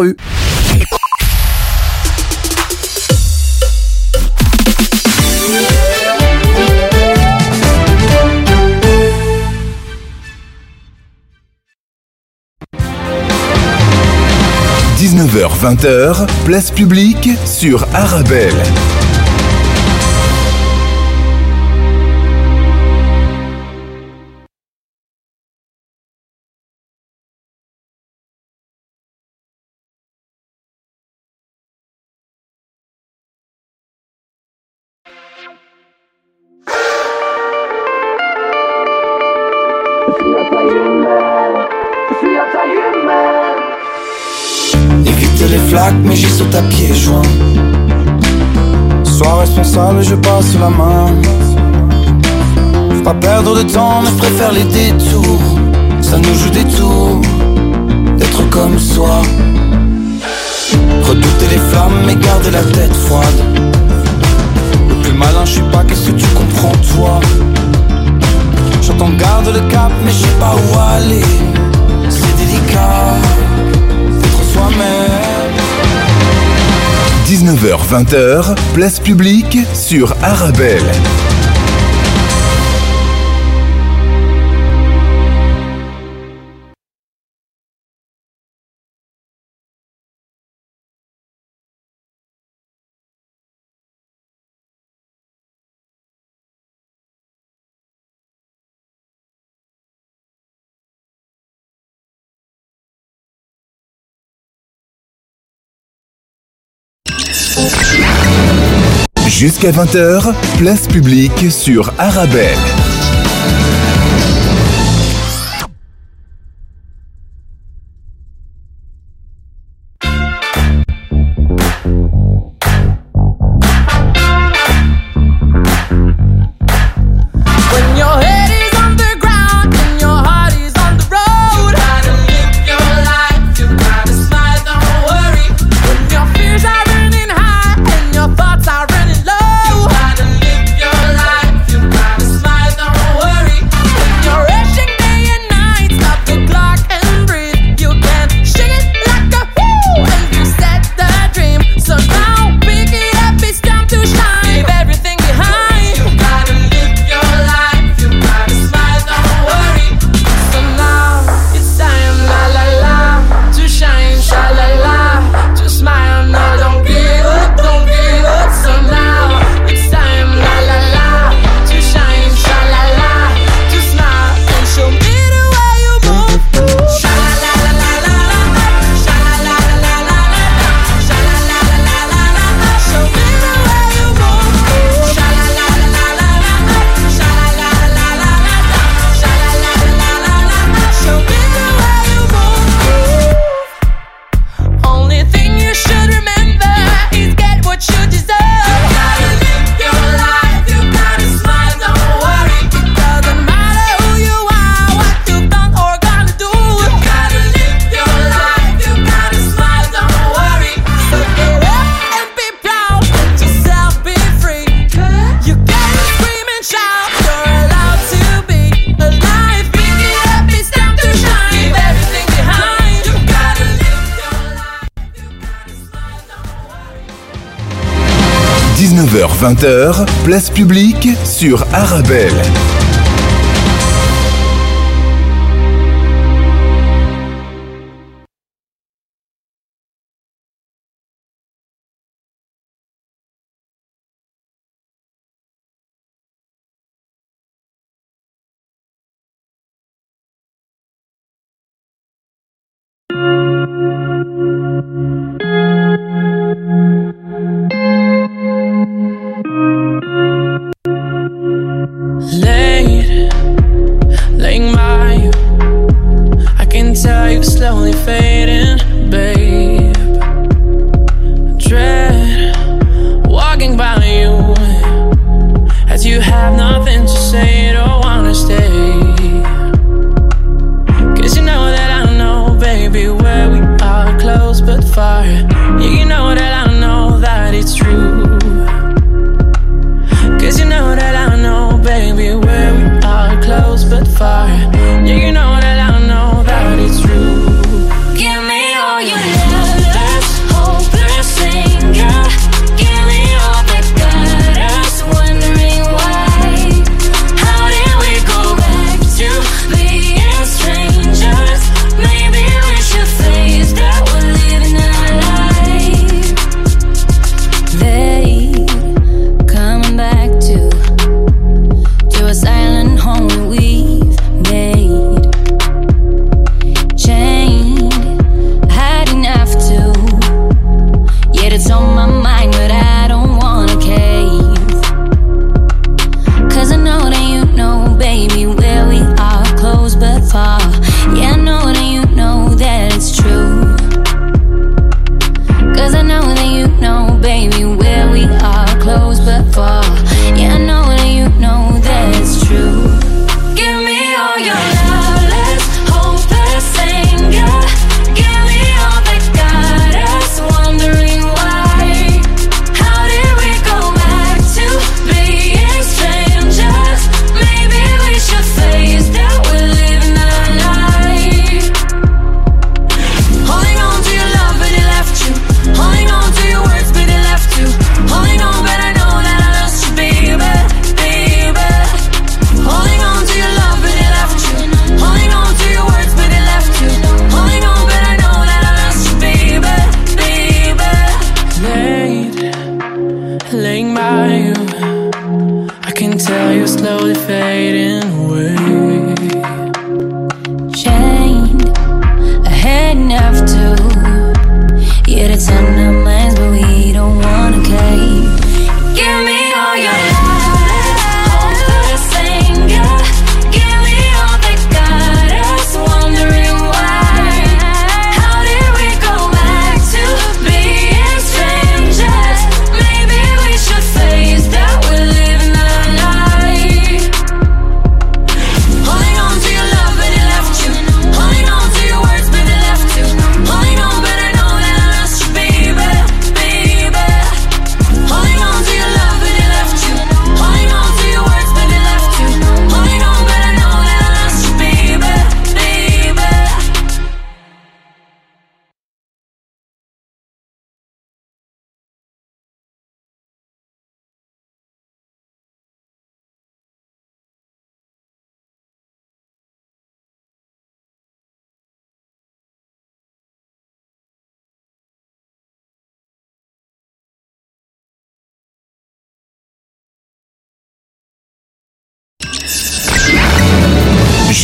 rue. – 19h-20h, place publique sur Arabelle. Les détours. Ça nous joue des tours, d'être comme soi. Redouter les flammes, mais garder la tête froide. Le plus malin, je suis pas, qu'est-ce que tu comprends, toi? J'entends garde le cap, mais je sais pas où aller. C'est délicat d'être soi-même. 19h-20h, place publique sur Arabelle. Jusqu'à 20h, place publique sur Arabelle. Place publique sur Arabelle.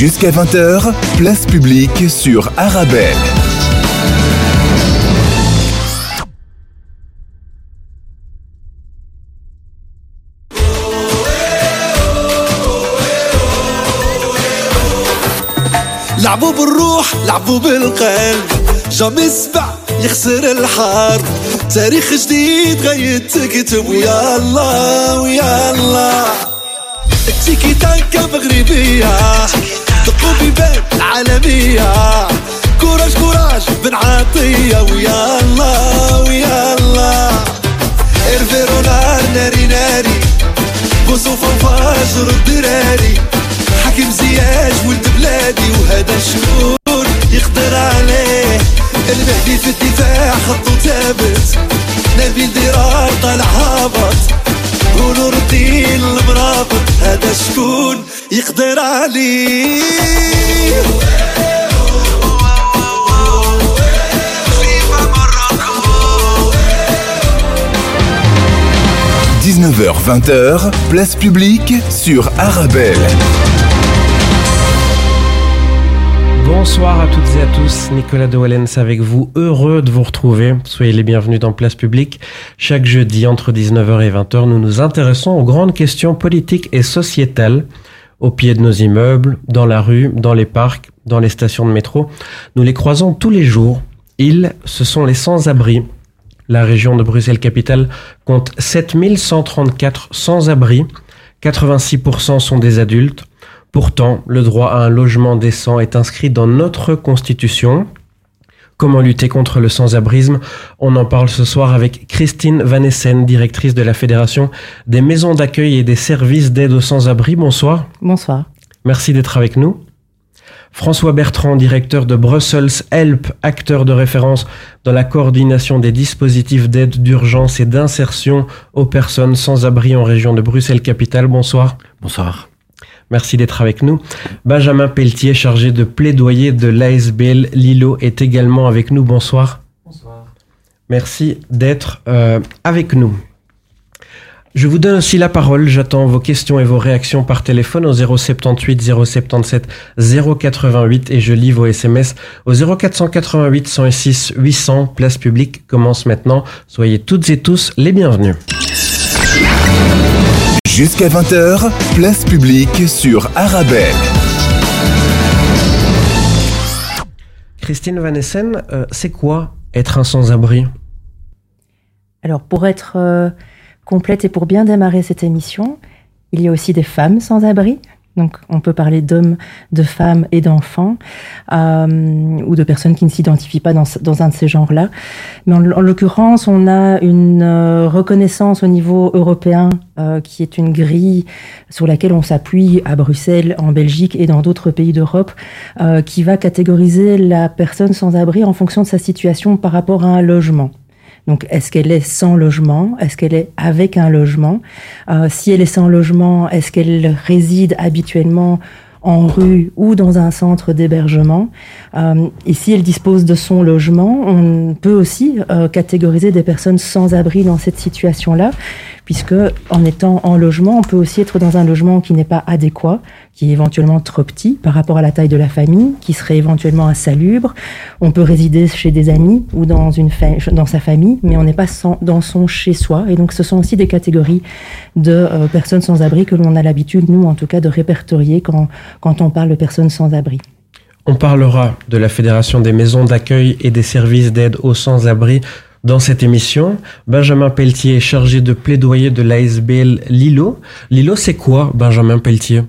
Jusqu'à 20h, place publique sur Arabelle. لعبوا بالروح لعبوا بالقلب جام يسبع يخسر الحرب تاريخ جديد غيد تكتب ويا الله ويا الله تيكي تاكا مغربية دقوا بيبان العالمية كوراج كوراج بن عطية ويا الله ويا الله. ارفيرو نار ناري ناري. بوسو فواجر الدراري. حكيم زياج ولد بلادي وهذا شكون يقدر عليه. المهدي في الدفاع خطو ثابت. نبيل ديرار طالع هابط. ونور الدين المرابط هذا شكون يقدر عليه 19h-20h, place publique sur Arabelle. Bonsoir à toutes et à tous, Nicolas de Wallens avec vous, heureux de vous retrouver. Soyez les bienvenus dans Place Publique. Chaque jeudi entre 19h et 20h, nous nous intéressons aux grandes questions politiques et sociétales, au pied de nos immeubles, dans la rue, dans les parcs, dans les stations de métro. Nous les croisons tous les jours. Ils, ce sont les sans-abri. La région de Bruxelles-Capitale compte 7134 sans-abri. 86% sont des adultes. Pourtant, le droit à un logement décent est inscrit dans notre Constitution. Comment lutter contre le sans-abrisme? On en parle ce soir avec Christine Van Essen, directrice de la Fédération des maisons d'accueil et des services d'aide aux sans-abri. Bonsoir. Bonsoir. Merci d'être avec nous. François Bertrand, directeur de Brussels Help, acteur de référence dans la coordination des dispositifs d'aide d'urgence et d'insertion aux personnes sans abri en région de Bruxelles-Capitale. Bonsoir. Bonsoir. Merci d'être avec nous. Benjamin Pelletier, chargé de plaidoyer de l'ASBL Lilo, est également avec nous. Bonsoir. Bonsoir. Merci d'être euh, avec nous. Je vous donne aussi la parole. J'attends vos questions et vos réactions par téléphone au 078 077 088 et je lis vos SMS au 0488 106 800. Place publique commence maintenant. Soyez toutes et tous les bienvenus. Jusqu'à 20h, place publique sur Arabelle. Christine Van Essen, euh, c'est quoi être un sans-abri? Alors, pour être euh, complète et pour bien démarrer cette émission, il y a aussi des femmes sans abri. Donc, on peut parler d'hommes, de femmes et d'enfants, euh, ou de personnes qui ne s'identifient pas dans, un de ces genres-là. Mais en, en l'occurrence, on a une euh, reconnaissance au niveau européen euh, qui est une grille sur laquelle on s'appuie à Bruxelles, en Belgique et dans d'autres pays d'Europe, qui va catégoriser la personne sans abri en fonction de sa situation par rapport à un logement. Donc, est-ce qu'elle est sans logement? Est-ce qu'elle est avec un logement? Euh, Si elle est sans logement, est-ce qu'elle réside habituellement en rue ou dans un centre d'hébergement? Euh, et si elle dispose de son logement, on peut aussi euh, catégoriser des personnes sans abri dans cette situation-là, puisque en étant en logement, on peut aussi être dans un logement qui n'est pas adéquat, qui est éventuellement trop petit par rapport à la taille de la famille, qui serait éventuellement insalubre. On peut résider chez des amis ou dans, une dans sa famille, mais on n'est pas dans son chez-soi. Et donc, ce sont aussi des catégories de euh, personnes sans abri que l'on a l'habitude, nous en tout cas, de répertorier quand, quand on parle de personnes sans abri. On parlera de la Fédération des maisons d'accueil et des services d'aide aux sans-abri dans cette émission. Benjamin Pelletier est chargé de plaidoyer de l'ASBL Lilo. Lilo, c'est quoi, Benjamin Pelletier?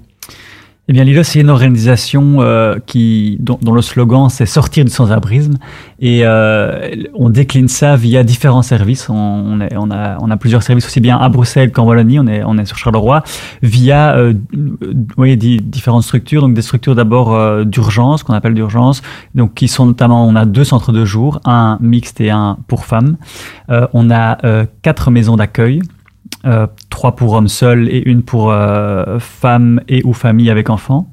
Eh bien, Lilo, c'est une organisation euh, qui, dont, dont, le slogan c'est sortir du sans-abrisme, et euh, on décline ça via différents services. On, est, on, a, on a plusieurs services aussi bien à Bruxelles qu'en Wallonie. On est, on est sur Charleroi via euh, oui, différentes structures. Donc des structures d'abord euh, d'urgence qu'on appelle d'urgence, donc qui sont notamment on a deux centres de jour, un mixte et un pour femmes. Euh, on a quatre maisons d'accueil. Euh, trois pour hommes seuls et une pour euh, femmes et ou familles avec enfants.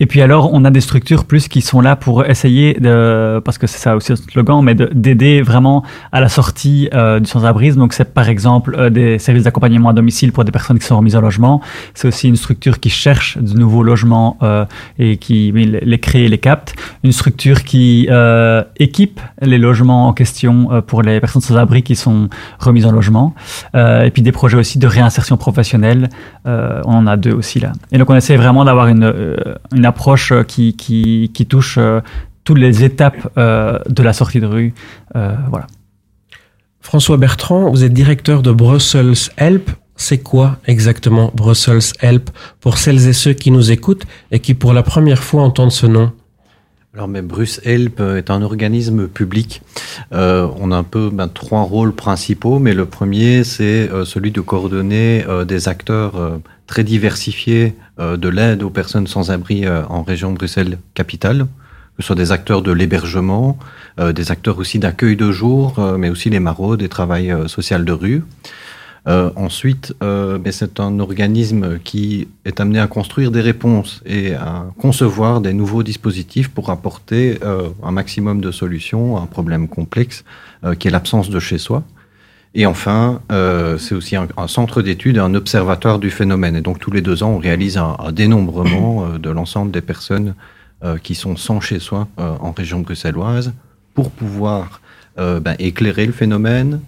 Et puis alors, on a des structures plus qui sont là pour essayer de, parce que c'est ça aussi le slogan, mais d'aider vraiment à la sortie euh, du sans-abrisme. Donc c'est par exemple euh, des services d'accompagnement à domicile pour des personnes qui sont remises en logement. C'est aussi une structure qui cherche de nouveaux logements euh, et qui les crée et les capte. Une structure qui équipe les logements en question pour les personnes sans-abri qui sont remises en logement. et puis des projets aussi de réinsertion professionnelle. on en a deux aussi là. Et donc on essaie vraiment d'avoir une, une approche qui, qui, qui touche toutes les étapes de la sortie de rue. voilà. François Bertrand, vous êtes directeur de Brussels Help. C'est quoi exactement Brussels Help? Pour celles et ceux qui nous écoutent et qui pour la première fois entendent ce nom alors, mais Bruce Help est un organisme public. Euh, on a un peu ben, trois rôles principaux, mais le premier, c'est euh, celui de coordonner euh, des acteurs très diversifiés de l'aide aux personnes sans abri en région Bruxelles-Capitale, que ce soit des acteurs de l'hébergement, des acteurs aussi d'accueil de jour, mais aussi les maraudes, des travails social de rue. Euh, ensuite, euh, c'est un organisme qui est amené à construire des réponses et à concevoir des nouveaux dispositifs pour apporter euh, un maximum de solutions à un problème complexe qui est l'absence de chez soi. Et enfin, c'est aussi un, centre d'études un observatoire du phénomène. Et donc tous les deux ans, on réalise un, dénombrement de l'ensemble des personnes qui sont sans chez soi en région bruxelloise pour pouvoir ben, éclairer le phénomène,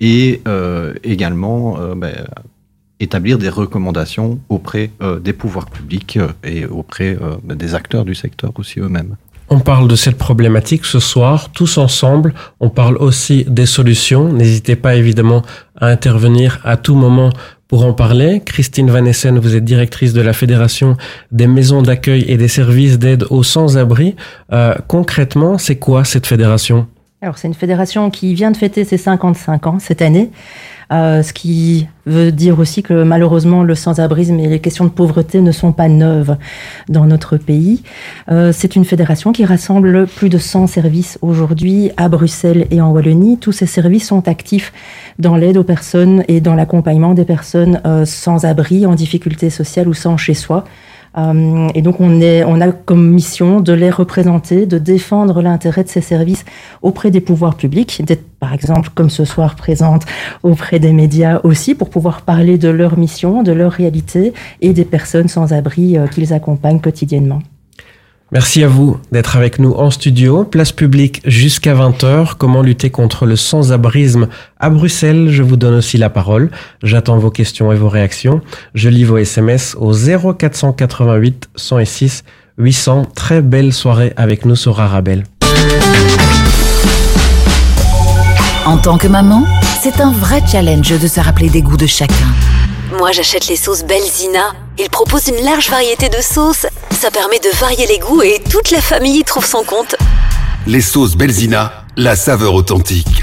et euh, également euh, ben, établir des recommandations auprès euh, des pouvoirs publics et auprès ben, des acteurs du secteur aussi eux-mêmes. On parle de cette problématique ce soir, tous ensemble. On parle aussi des solutions. N'hésitez pas évidemment à intervenir à tout moment pour en parler. Christine Van Essen, vous êtes directrice de la Fédération des maisons d'accueil et des services d'aide aux sans-abri. concrètement, c'est quoi cette fédération? Alors c'est une fédération qui vient de fêter ses 55 ans cette année, euh, ce qui veut dire aussi que malheureusement le sans-abrisme et les questions de pauvreté ne sont pas neuves dans notre pays. Euh, c'est une fédération qui rassemble plus de 100 services aujourd'hui à Bruxelles et en Wallonie. Tous ces services sont actifs dans l'aide aux personnes et dans l'accompagnement des personnes euh, sans abri, en difficulté sociale ou sans chez soi. Euh, et donc on, est, on a comme mission de les représenter, de défendre l'intérêt de ces services auprès des pouvoirs publics, d'être par exemple comme ce soir présente auprès des médias aussi pour pouvoir parler de leur mission, de leur réalité et des personnes sans abri euh, qu'ils accompagnent quotidiennement. Merci à vous d'être avec nous en studio. Place publique jusqu'à 20h. Comment lutter contre le sans-abrisme à Bruxelles? Je vous donne aussi la parole. J'attends vos questions et vos réactions. Je lis vos SMS au 0488 106 800. Très belle soirée avec nous sur Arabelle. En tant que maman, c'est un vrai challenge de se rappeler des goûts de chacun. Moi, j'achète les sauces Belzina. Ils proposent une large variété de sauces. Ça permet de varier les goûts et toute la famille y trouve son compte. Les sauces Belzina, la saveur authentique.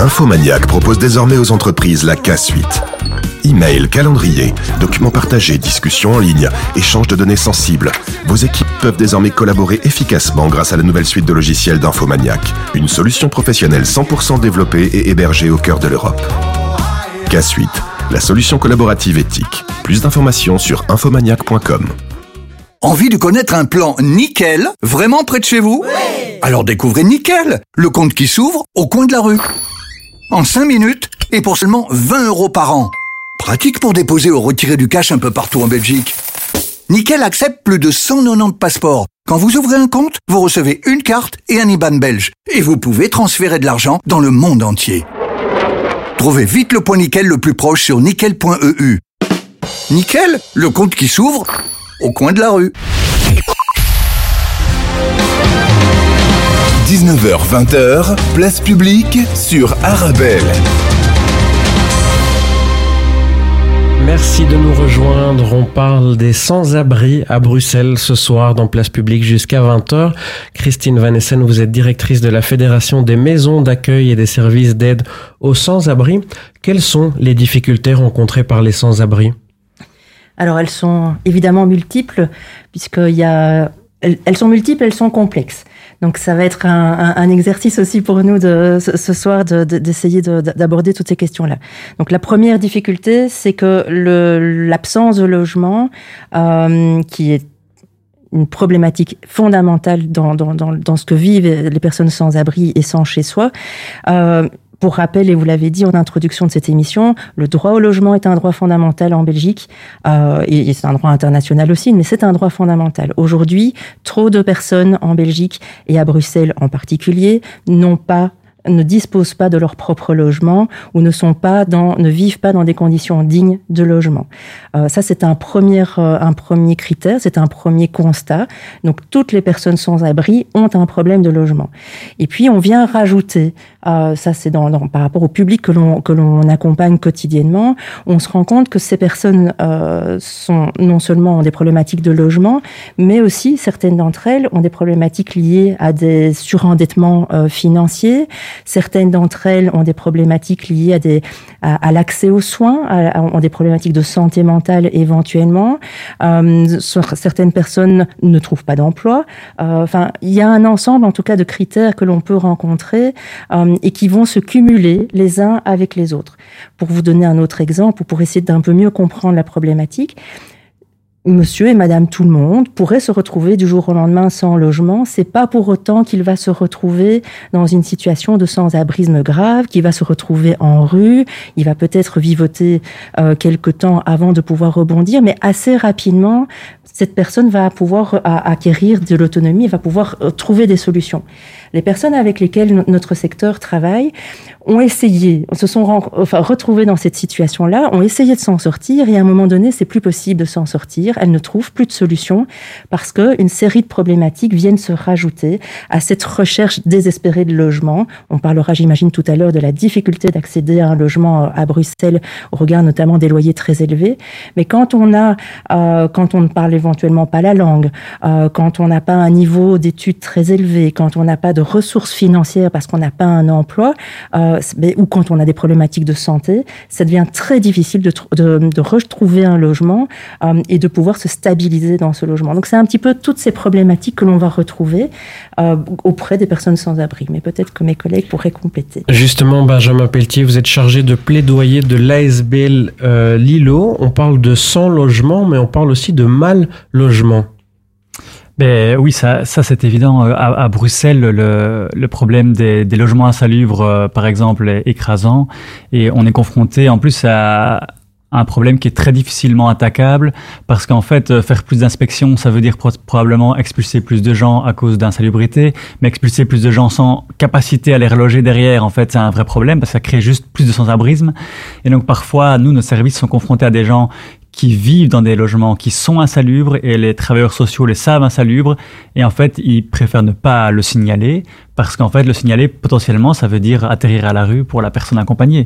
Infomaniac propose désormais aux entreprises la K-Suite. Email, calendrier, documents partagés, discussions en ligne, échange de données sensibles. Vos équipes peuvent désormais collaborer efficacement grâce à la nouvelle suite de logiciels d'Infomaniac. Une solution professionnelle 100% développée et hébergée au cœur de l'Europe. K-Suite, la solution collaborative éthique. Plus d'informations sur infomaniac.com. Envie de connaître un plan nickel, vraiment près de chez vous? Alors découvrez Nickel, le compte qui s'ouvre au coin de la rue en 5 minutes et pour seulement 20 euros par an. Pratique pour déposer ou retirer du cash un peu partout en Belgique. Nickel accepte plus de 190 passeports. Quand vous ouvrez un compte, vous recevez une carte et un IBAN belge. Et vous pouvez transférer de l'argent dans le monde entier. Trouvez vite le point Nickel le plus proche sur nickel.eu. Nickel, le compte qui s'ouvre au coin de la rue. 19h-20h, place publique sur Arabelle. Merci de nous rejoindre. On parle des sans-abri à Bruxelles ce soir dans Place Publique jusqu'à 20h. Christine Van Essen, vous êtes directrice de la Fédération des maisons d'accueil et des services d'aide aux sans-abri. Quelles sont les difficultés rencontrées par les sans-abri? Alors elles sont évidemment multiples puisqu'il y a elles sont multiples, elles sont complexes. Donc ça va être un, un, exercice aussi pour nous de, ce, soir d'essayer de, d'aborder toutes ces questions-là. Donc la première difficulté, c'est que l'absence de logement, euh, qui est une problématique fondamentale dans, dans, dans, dans, ce que vivent les personnes sans abri et sans chez soi, euh, pour rappel, et vous l'avez dit en introduction de cette émission, le droit au logement est un droit fondamental en Belgique, euh, et c'est un droit international aussi, mais c'est un droit fondamental. Aujourd'hui, trop de personnes en Belgique et à Bruxelles en particulier n'ont pas ne disposent pas de leur propre logement ou ne sont pas dans, ne vivent pas dans des conditions dignes de logement. Euh, ça, c'est un premier, euh, un premier critère, c'est un premier constat. Donc, toutes les personnes sans abri ont un problème de logement. Et puis, on vient rajouter, euh, ça, c'est dans, dans, par rapport au public que l'on que l'on accompagne quotidiennement, on se rend compte que ces personnes euh, sont non seulement des problématiques de logement, mais aussi certaines d'entre elles ont des problématiques liées à des surendettements euh, financiers Certaines d'entre elles ont des problématiques liées à, des, à, l'accès aux soins, ont des problématiques de santé mentale éventuellement. Euh, certaines personnes ne trouvent pas d'emploi. Euh, enfin, il y a un ensemble, en tout cas, de critères que l'on peut rencontrer euh, et qui vont se cumuler les uns avec les autres. Pour vous donner un autre exemple, ou pour essayer d'un peu mieux comprendre la problématique, monsieur et madame tout le monde pourraient se retrouver du jour au lendemain sans logement. C'est pas pour autant qu'il va se retrouver dans une situation de sans-abrisme grave, qu'il va se retrouver en rue. Il va peut-être vivoter euh, quelque temps avant de pouvoir rebondir, mais assez rapidement, cette personne va pouvoir acquérir de l'autonomie, va pouvoir euh, trouver des solutions. Les personnes avec lesquelles notre secteur travaille ont essayé, se sont enfin, retrouvées dans cette situation-là, ont essayé de s'en sortir et à un moment donné, c'est plus possible de s'en sortir. Elles ne trouvent plus de solution parce que une série de problématiques viennent se rajouter à cette recherche désespérée de logement. On parlera, j'imagine, tout à l'heure de la difficulté d'accéder à un logement euh, à Bruxelles au regard notamment des loyers très élevés. Mais quand on a, euh, quand on ne parle éventuellement pas la langue, euh, quand on n'a pas un niveau d'études très élevé, quand on n'a pas de ressources financières parce qu'on n'a pas un emploi, ou quand on a des problématiques de santé, ça devient très difficile de, de, retrouver un logement et de pouvoir se stabiliser dans ce logement. Donc c'est un petit peu toutes ces problématiques que l'on va retrouver euh, auprès des personnes sans abri. Mais peut-être que mes collègues pourraient compléter. Justement, Benjamin Pelletier, vous êtes chargé de plaidoyer de l'ASBL Lilo. On parle de sans logement, mais on parle aussi de mal logement. Ben, oui, ça, ça c'est évident. Euh, à, à Bruxelles, le, le, problème des, des, logements insalubres, euh, par exemple, est écrasant. Et on est confronté en plus à, un problème qui est très difficilement attaquable parce qu'en fait, euh, faire plus d'inspections, ça veut dire probablement expulser plus de gens à cause d'insalubrité, mais expulser plus de gens sans capacité à les reloger derrière, en fait, c'est un vrai problème parce que ça crée juste plus de sans-abrisme. Et donc parfois, nous, nos services sont confrontés à des gens qui vivent dans des logements qui sont insalubres et les travailleurs sociaux les savent insalubres et en fait ils préfèrent ne pas le signaler parce qu'en fait le signaler potentiellement ça veut dire atterrir à la rue pour la personne accompagnée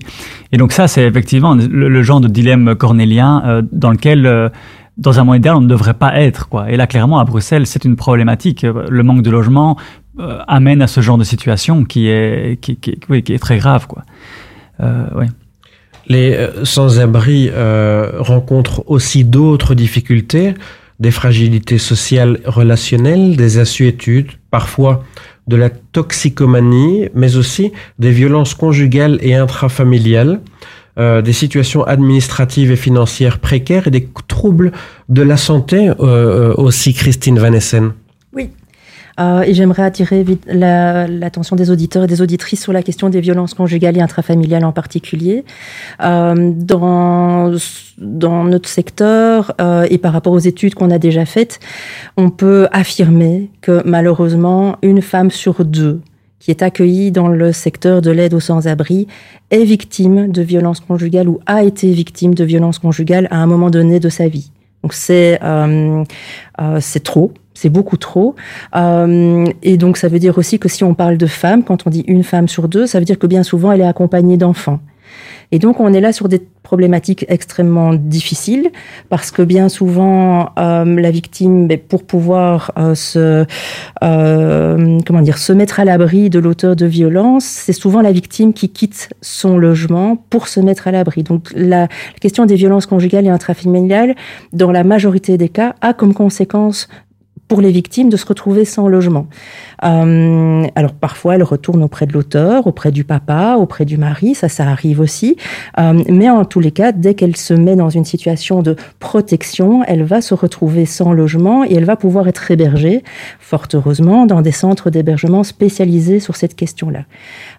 et donc ça c'est effectivement le, genre de dilemme cornélien euh, dans lequel euh, dans un monde idéal, on ne devrait pas être. Quoi. Et là, clairement, à Bruxelles, c'est une problématique. Le manque de logement euh, amène à ce genre de situation qui est, qui, qui, qui est très grave. Quoi. Euh, ouais. Les euh, sans-abri euh, rencontrent aussi d'autres difficultés, des fragilités sociales relationnelles, des assuétudes, parfois de la toxicomanie, mais aussi des violences conjugales et intrafamiliales, euh, des situations administratives et financières précaires et des troubles de la santé euh, aussi, Christine Van Essen. Euh, et j'aimerais attirer l'attention des auditeurs et des auditrices sur la question des violences conjugales et intrafamiliales en particulier. Euh, dans, notre secteur euh, et par rapport aux études qu'on a déjà faites, on peut affirmer que malheureusement, une femme sur deux qui est accueillie dans le secteur de l'aide aux sans-abri est victime de violences conjugales ou a été victime de violences conjugales à un moment donné de sa vie. Donc c'est euh, trop, c'est beaucoup trop. Euh, et donc ça veut dire aussi que si on parle de femmes, quand on dit une femme sur deux, ça veut dire que bien souvent elle est accompagnée d'enfants. Et donc on est là sur des problématiques extrêmement difficiles parce que bien souvent euh, la victime, ben, pour pouvoir euh, se comment dire se mettre à l'abri de l'auteur de violence, c'est souvent la victime qui quitte son logement pour se mettre à l'abri. Donc la, la, question des violences conjugales et intrafamiliales, dans la majorité des cas, a comme conséquence pour les victimes de se retrouver sans logement. Euh, alors parfois, elles retournent auprès de l'auteur, auprès du papa, auprès du mari, ça, ça arrive aussi. Euh, mais en tous les cas, dès qu'elle se met dans une situation de protection, elle va se retrouver sans logement et elle va pouvoir être hébergée, fort heureusement, dans des centres d'hébergement spécialisés sur cette question-là.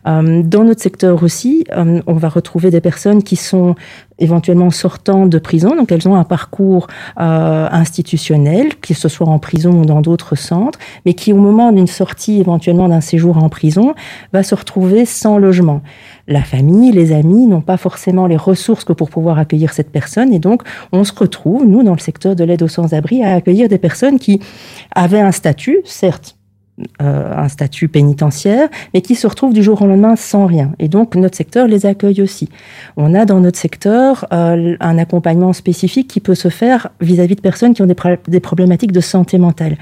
Euh, dans notre secteur aussi, euh, on va retrouver des personnes qui sont éventuellement sortant de prison, donc elles ont un parcours euh, institutionnel, que ce soit en prison ou dans d'autres centres, mais qui au moment d'une sortie éventuellement d'un séjour en prison va se retrouver sans logement. La famille, les amis n'ont pas forcément les ressources que pour pouvoir accueillir cette personne, et donc on se retrouve, nous, dans le secteur de l'aide aux sans-abri, à accueillir des personnes qui avaient un statut, certes un statut pénitentiaire, mais qui se retrouvent du jour au lendemain sans rien. Et donc notre secteur les accueille aussi. On a dans notre secteur euh, un accompagnement spécifique qui peut se faire vis-à-vis de personnes qui ont des, des problématiques de santé mentale.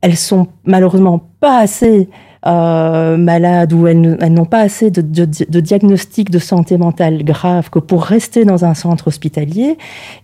Elles sont malheureusement pas assez euh, malades ou elles, n'ont pas assez de, de, de diagnostic de santé mentale grave que pour rester dans un centre hospitalier.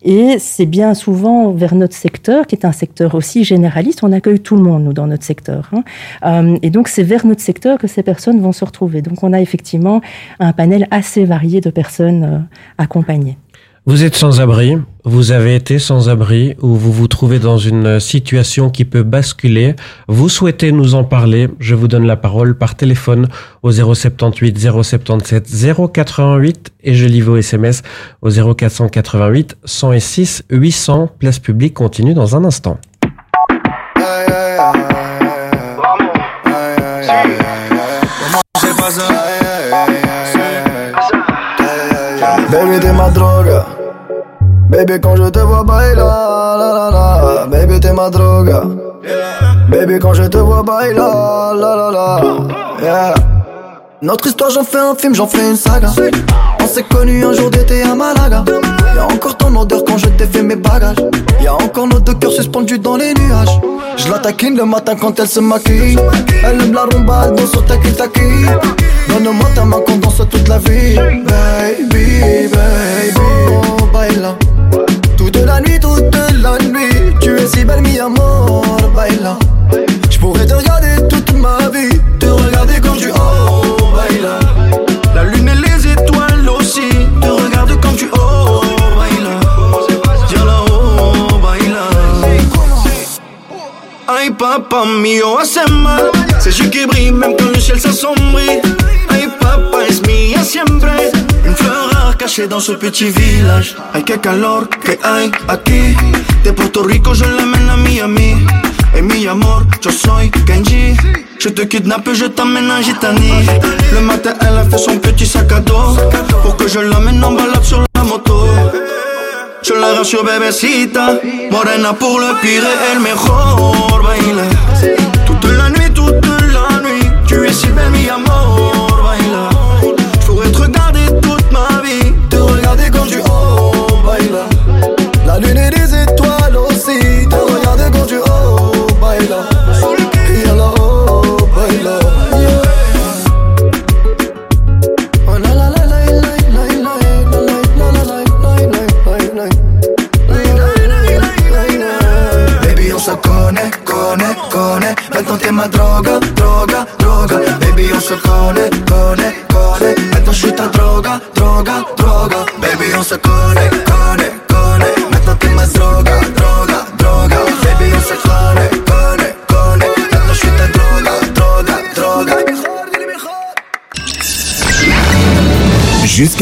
Et c'est bien souvent vers notre secteur, qui est un secteur aussi généraliste, on accueille tout le monde, nous, dans notre secteur. Hein. Euh, et donc, c'est vers notre secteur que ces personnes vont se retrouver. Donc, on a effectivement un panel assez varié de personnes euh, accompagnées. Vous êtes sans abri, vous avez été sans abri ou vous vous trouvez dans une situation qui peut basculer. Vous souhaitez nous en parler, je vous donne la parole par téléphone au 078 077 088 et je lis vos SMS au 0488 106 800. Place publique continue dans un instant. Baby, quand je te vois bailer, la la la. Baby, t'es ma drogue. Baby, quand je te vois bailer, la la la. Yeah. Notre histoire, j'en fais un film, j'en fais une saga. On s'est connus un jour d'été à Malaga. Y'a encore ton odeur quand je t'ai fait mes bagages. Y'a encore nos deux cœurs suspendus dans les nuages. Je la taquine le matin quand elle se maquille. Elle aime la rumba, elle danse sur ta taki Donne-moi ta main qu'on danse toute la vie. Baby, baby, oh, baila. Toute la nuit, toute la nuit. Tu es si belle, mi amor, baila. Je pourrais te regarder toute ma vie. Te regarder quand tu oh, baila. La lune et les étoiles aussi. Te regarde quand tu oh, baila. Yala, oh, baila. Ay, papa mío, hace. C'est yeux qui brille même quand le ciel s'assombrit. Ay, papa es mía siempre. Cachée dans ce petit village. Ay, qué calor que hay aquí. De Puerto Rico, je l'amène à Miami. Et mi amor, yo soy Kenji. Je te kidnappe, je t'amène à Gitani. Le matin, elle a fait son petit sac à dos. Pour que je l'amène en balade sur la moto. Je la rassure, bébécita. Morena pour le pire et el mejor baila. Toute la nuit, toute la nuit. Tu es si belle, mi amor,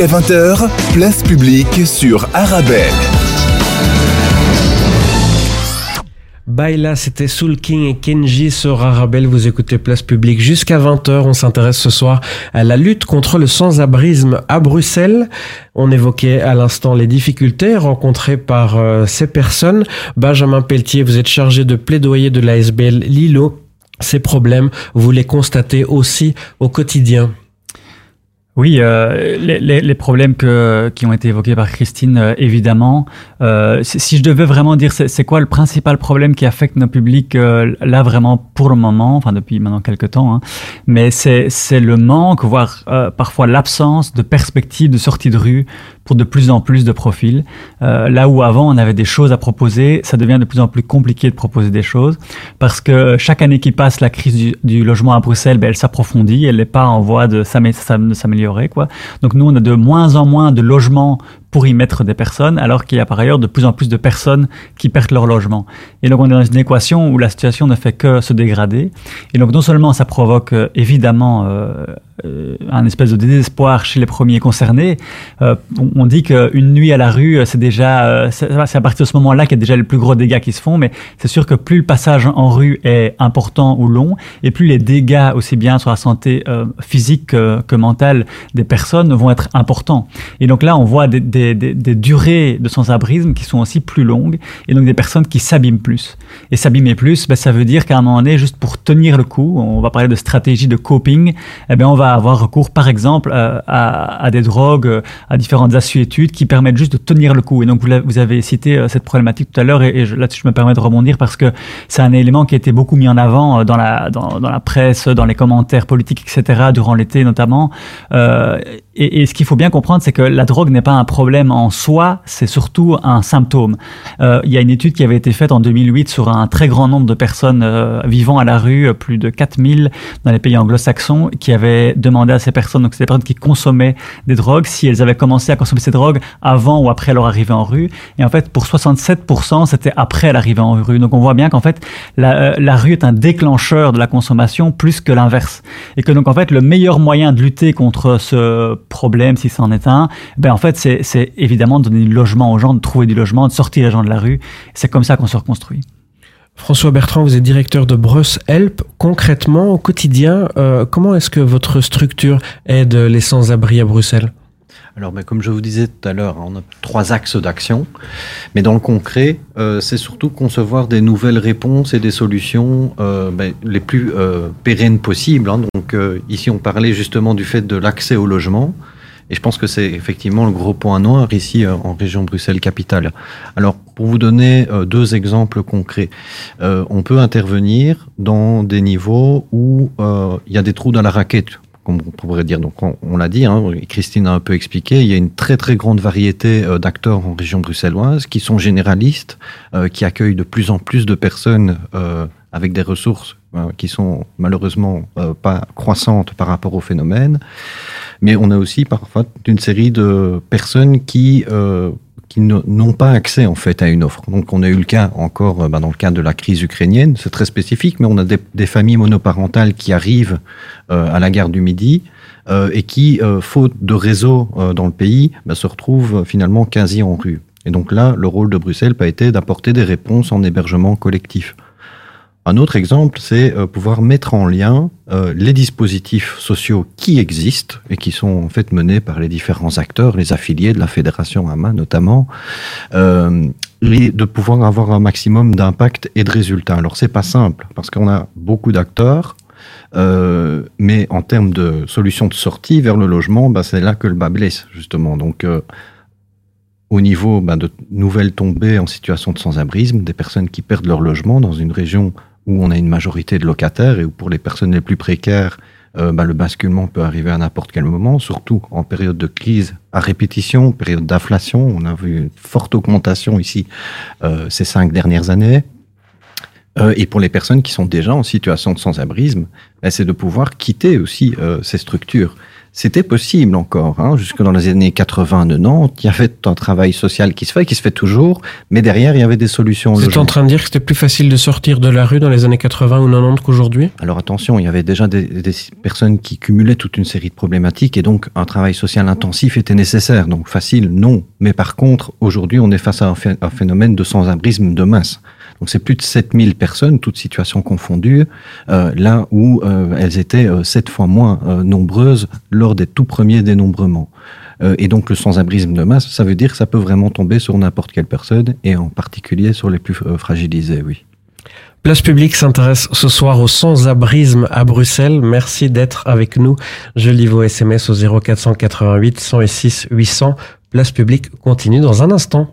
Jusqu'à 20h, place publique sur Arabelle. Baila, c'était Soul King et Kenji sur Arabelle. Vous écoutez Place Publique jusqu'à 20h. On s'intéresse ce soir à la lutte contre le sans-abrisme à Bruxelles. On évoquait à l'instant les difficultés rencontrées par euh, ces personnes. Benjamin Pelletier, vous êtes chargé de plaidoyer de l'ASBL Lilo. Ces problèmes, vous les constatez aussi au quotidien Oui, euh, les, les, les, problèmes que, qui ont été évoqués par Christine, euh, évidemment. Euh, si je devais vraiment dire, c'est quoi le principal problème qui affecte nos publics euh, là vraiment pour le moment, enfin depuis maintenant quelques temps, hein, mais c'est le manque, voire euh, parfois l'absence de perspective de sortie de rue pour de plus en plus de profils. là où avant on avait des choses à proposer, ça devient de plus en plus compliqué de proposer des choses parce que chaque année qui passe, la crise du, du logement à Bruxelles, ben, elle s'approfondit, elle n'est pas en voie de s'améliorer Quoi. Donc nous, on a de moins en moins de logements pour y mettre des personnes, alors qu'il y a par ailleurs de plus en plus de personnes qui perdent leur logement. Et donc on est dans une équation où la situation ne fait que se dégrader. Et donc non seulement ça provoque euh, évidemment euh, euh, un espèce de désespoir chez les premiers concernés. Euh, on, dit qu'une nuit à la rue, c'est déjà, euh, c'est à partir de ce moment-là qu'il y a déjà les plus gros dégâts qui se font. Mais c'est sûr que plus le passage en rue est important ou long, et plus les dégâts aussi bien sur la santé physique que, mentale des personnes vont être importants. Et donc là, on voit des, des, des, durées de sans-abrisme qui sont aussi plus longues, et donc des personnes qui s'abîment plus. Et s'abîmer plus, ben, ça veut dire qu'à un moment donné, juste pour tenir le coup, on va parler de stratégie de coping, eh ben on va avoir recours, par exemple, euh, à, des drogues, euh, à différentes assuétudes qui permettent juste de tenir le coup. Et donc, vous, vous avez cité euh, cette problématique tout à l'heure, et, là-dessus, je me permets de rebondir parce que c'est un élément qui a été beaucoup mis en avant dans la, dans, la presse, dans les commentaires politiques, etc., durant l'été notamment. Et, et, ce qu'il faut bien comprendre, c'est que la drogue n'est pas un problème en soi, c'est surtout un symptôme. Euh, il y a une étude qui avait été faite en 2008 sur un très grand nombre de personnes vivant à la rue, plus de 4000 dans les pays anglo-saxons, qui avaient demander à ces personnes, donc ces personnes qui consommaient des drogues, si elles avaient commencé à consommer ces drogues avant ou après leur arrivée en rue. Et en fait, pour 67%, c'était après l'arrivée en rue. Donc on voit bien qu'en fait, la, euh, la, rue est un déclencheur de la consommation plus que l'inverse. Et que donc en fait, le meilleur moyen de lutter contre ce problème, si c'en est un, ben en fait, c'est évidemment de donner du logement aux gens, de trouver du logement, de sortir les gens de la rue. C'est comme ça qu'on se reconstruit. François Bertrand, vous êtes directeur de Bruce Help. Concrètement, au quotidien, euh, comment est-ce que votre structure aide les sans-abri à Bruxelles? Alors, mais comme je vous disais tout à l'heure, on a trois axes d'action. Mais dans le concret, euh, c'est surtout concevoir des nouvelles réponses et des solutions euh, ben, les plus euh, pérennes possibles. Hein. Donc, ici, on parlait justement du fait de l'accès au logement. Et je pense que c'est effectivement le gros point noir ici en région Bruxelles-Capitale. Alors, pour vous donner deux exemples concrets, on peut intervenir dans des niveaux où il y a des trous dans la raquette comme on pourrait dire. Donc, on, l'a dit, hein, Christine a un peu expliqué, il y a une très très grande variété euh, d'acteurs en région bruxelloise qui sont généralistes, euh, qui accueillent de plus en plus de personnes euh, avec des ressources qui sont malheureusement pas croissantes par rapport au phénomène. Mais on a aussi parfois une série de personnes qui euh, qui n'ont pas accès en fait à une offre. Donc on a eu le cas encore bah, dans le cadre de la crise ukrainienne, c'est très spécifique, mais on a des, familles monoparentales qui arrivent euh, à la gare du Midi euh, et qui, euh, faute de réseau euh, dans le pays, bah, se retrouvent finalement quasi en rue. Et donc là, le rôle de Bruxelles a été d'apporter des réponses en hébergement collectif. Un autre exemple, c'est euh, pouvoir mettre en lien euh, les dispositifs sociaux qui existent et qui sont en fait menés par les différents acteurs, les affiliés de la fédération AMA notamment, euh, et de pouvoir avoir un maximum d'impact et de résultats. Alors c'est pas simple parce qu'on a beaucoup d'acteurs, euh, mais en termes de solutions de sortie vers le logement, bah, c'est là que le bas blesse justement. Donc euh, au niveau bah, de nouvelles tombées en situation de sans-abrisme, des personnes qui perdent leur logement dans une région où on a une majorité de locataires et où pour les personnes les plus précaires, euh, bah, le basculement peut arriver à n'importe quel moment, surtout en période de crise à répétition, période d'inflation. On a vu une forte augmentation ici euh, ces cinq dernières années. Euh, et pour les personnes qui sont déjà en situation de sans-abrisme, bah, c'est de pouvoir quitter aussi euh, ces structures. C'était possible encore, hein, jusque dans les années 80-90. Il y avait un travail social qui se fait, qui se fait toujours, mais derrière, il y avait des solutions. Vous êtes en train de dire que c'était plus facile de sortir de la rue dans les années 80 ou 90 qu'aujourd'hui? Alors attention, il y avait déjà des, des, personnes qui cumulaient toute une série de problématiques et donc un travail social intensif était nécessaire. Donc facile, non. Mais par contre, aujourd'hui, on est face à un phénomène de sans-abrisme de masse. Donc c'est plus de 7000 personnes, toutes situations confondues, euh, là où euh, elles étaient euh, sept fois moins euh, nombreuses lors des tout premiers dénombrements. Euh, et donc le sans-abrisme de masse, ça veut dire que ça peut vraiment tomber sur n'importe quelle personne, et en particulier sur les plus fragilisés, oui. Place publique s'intéresse ce soir au sans-abrisme à Bruxelles. Merci d'être avec nous. Je lis vos SMS au 0488 106 800. Place publique continue dans un instant.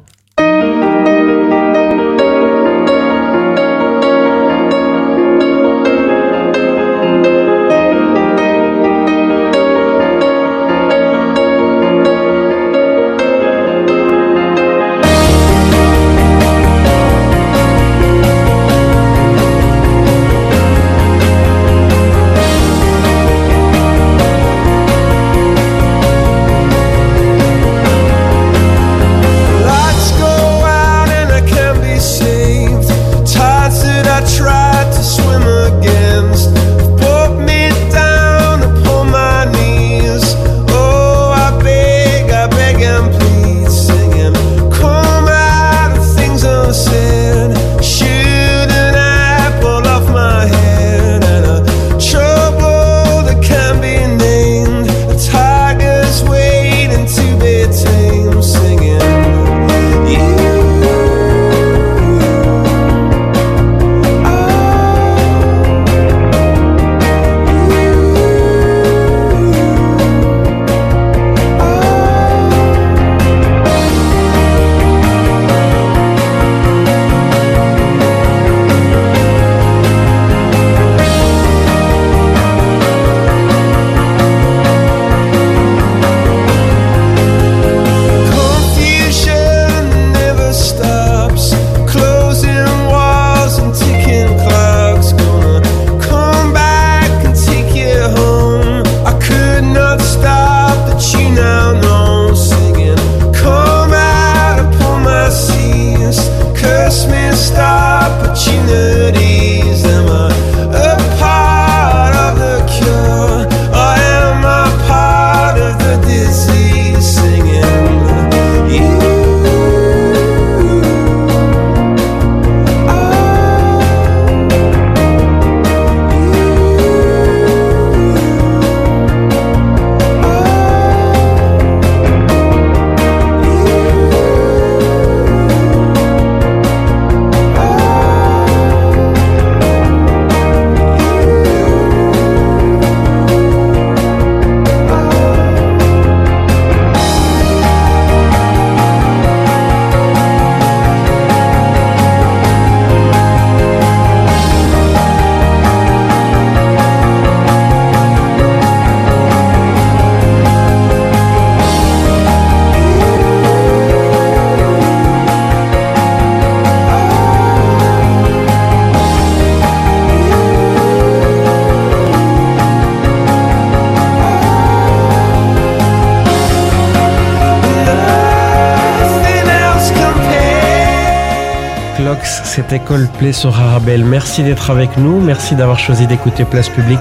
C'était Coldplay sur Arabelle. Merci d'être avec nous, merci d'avoir choisi d'écouter Place Publique.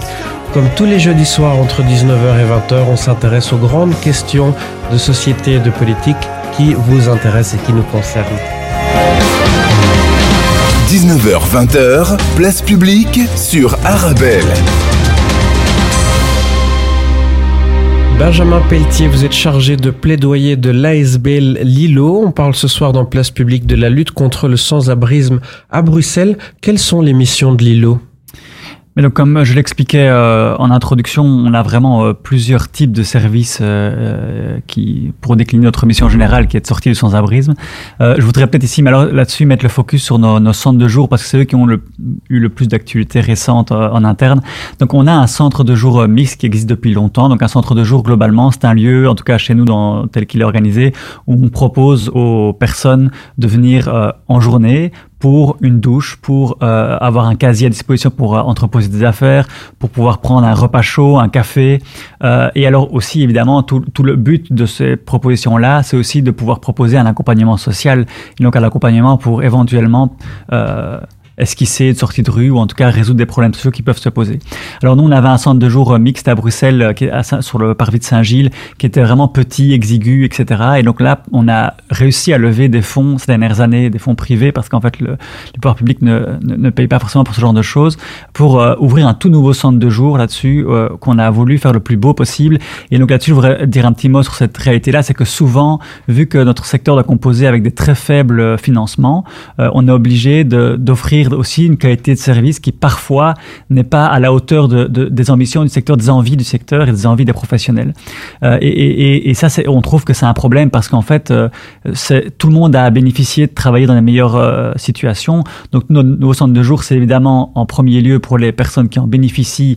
Comme tous les jeudis soirs entre 19h et 20h, on s'intéresse aux grandes questions de société et de politique qui vous intéressent et qui nous concernent. 19h-20h, Place Publique sur Arabelle. Benjamin Pelletier, vous êtes chargé de plaidoyer de l'ASBL Lilo. On parle ce soir dans Place Publique de la lutte contre le sans-abrisme à Bruxelles. Quelles sont les missions de Lilo? Mais donc, comme je l'expliquais euh, en introduction, on a vraiment euh, plusieurs types de services euh, qui, pour décliner notre mission générale qui est de sortir du sans-abrisme. je voudrais peut-être ici, là-dessus, mettre le focus sur nos, nos, centres de jour parce que c'est eux qui ont eu le plus d'actualités récentes en interne. Donc, on a un centre de jour mixte qui existe depuis longtemps. Donc, un centre de jour, globalement, c'est un lieu, en tout cas chez nous, dans, tel qu'il est organisé, où on propose aux personnes de venir en journée pour une douche, pour euh, avoir un casier à disposition pour euh, entreposer des affaires, pour pouvoir prendre un repas chaud, un café. Euh, et alors aussi, évidemment, tout, tout le but de ces propositions-là, c'est aussi de pouvoir proposer un accompagnement social, donc un accompagnement pour éventuellement euh, esquisser une sortie de rue ou en tout cas résoudre des problèmes sociaux qui peuvent se poser? Alors nous, on avait un centre de jour euh, mixte à Bruxelles, euh, qui est sur le parvis de Saint-Gilles, qui était vraiment petit, exigu, etc. Et donc là, on a réussi à lever des fonds ces dernières années, des fonds privés, parce qu'en fait, le, les pouvoirs publics ne, ne, ne, pas forcément pour ce genre de choses, pour euh, ouvrir un tout nouveau centre de jour là-dessus, euh, qu'on a voulu faire le plus beau possible. Et donc là-dessus, je voudrais dire un petit mot sur cette réalité-là, c'est que souvent, vu que notre secteur est composé avec des très faibles financements, euh, on est obligé d'offrir aussi une qualité de service qui parfois n'est pas à la hauteur de, des ambitions du secteur, des envies du secteur et des envies des professionnels. Euh, et, et, et, ça, on trouve que c'est un problème parce qu'en fait, euh, tout le monde a bénéficié de travailler dans les meilleures euh, situations. Donc, nos, nos centres de jour, c'est évidemment en premier lieu pour les personnes qui en bénéficient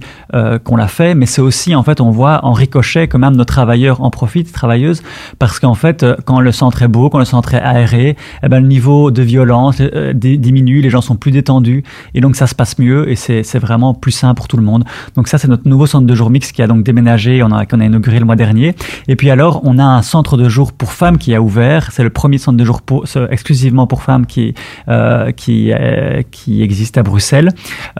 qu'on l'a fait, mais c'est aussi, en fait, on voit en ricochet que même nos travailleurs en profitent, travailleuses, parce qu'en fait, quand le centre est beau, quand le centre est aéré, eh ben, le niveau de violence diminue, les gens sont plus détendus, et donc ça se passe mieux, et c'est vraiment plus sain pour tout le monde. Donc ça, c'est notre nouveau centre de jour mix qui a donc déménagé, on a, qu'on a inauguré le mois dernier. Et puis alors, on a un centre de jour pour femmes qui a ouvert. C'est le premier centre de jour pour, exclusivement pour femmes qui, euh, qui, euh, qui existe à Bruxelles.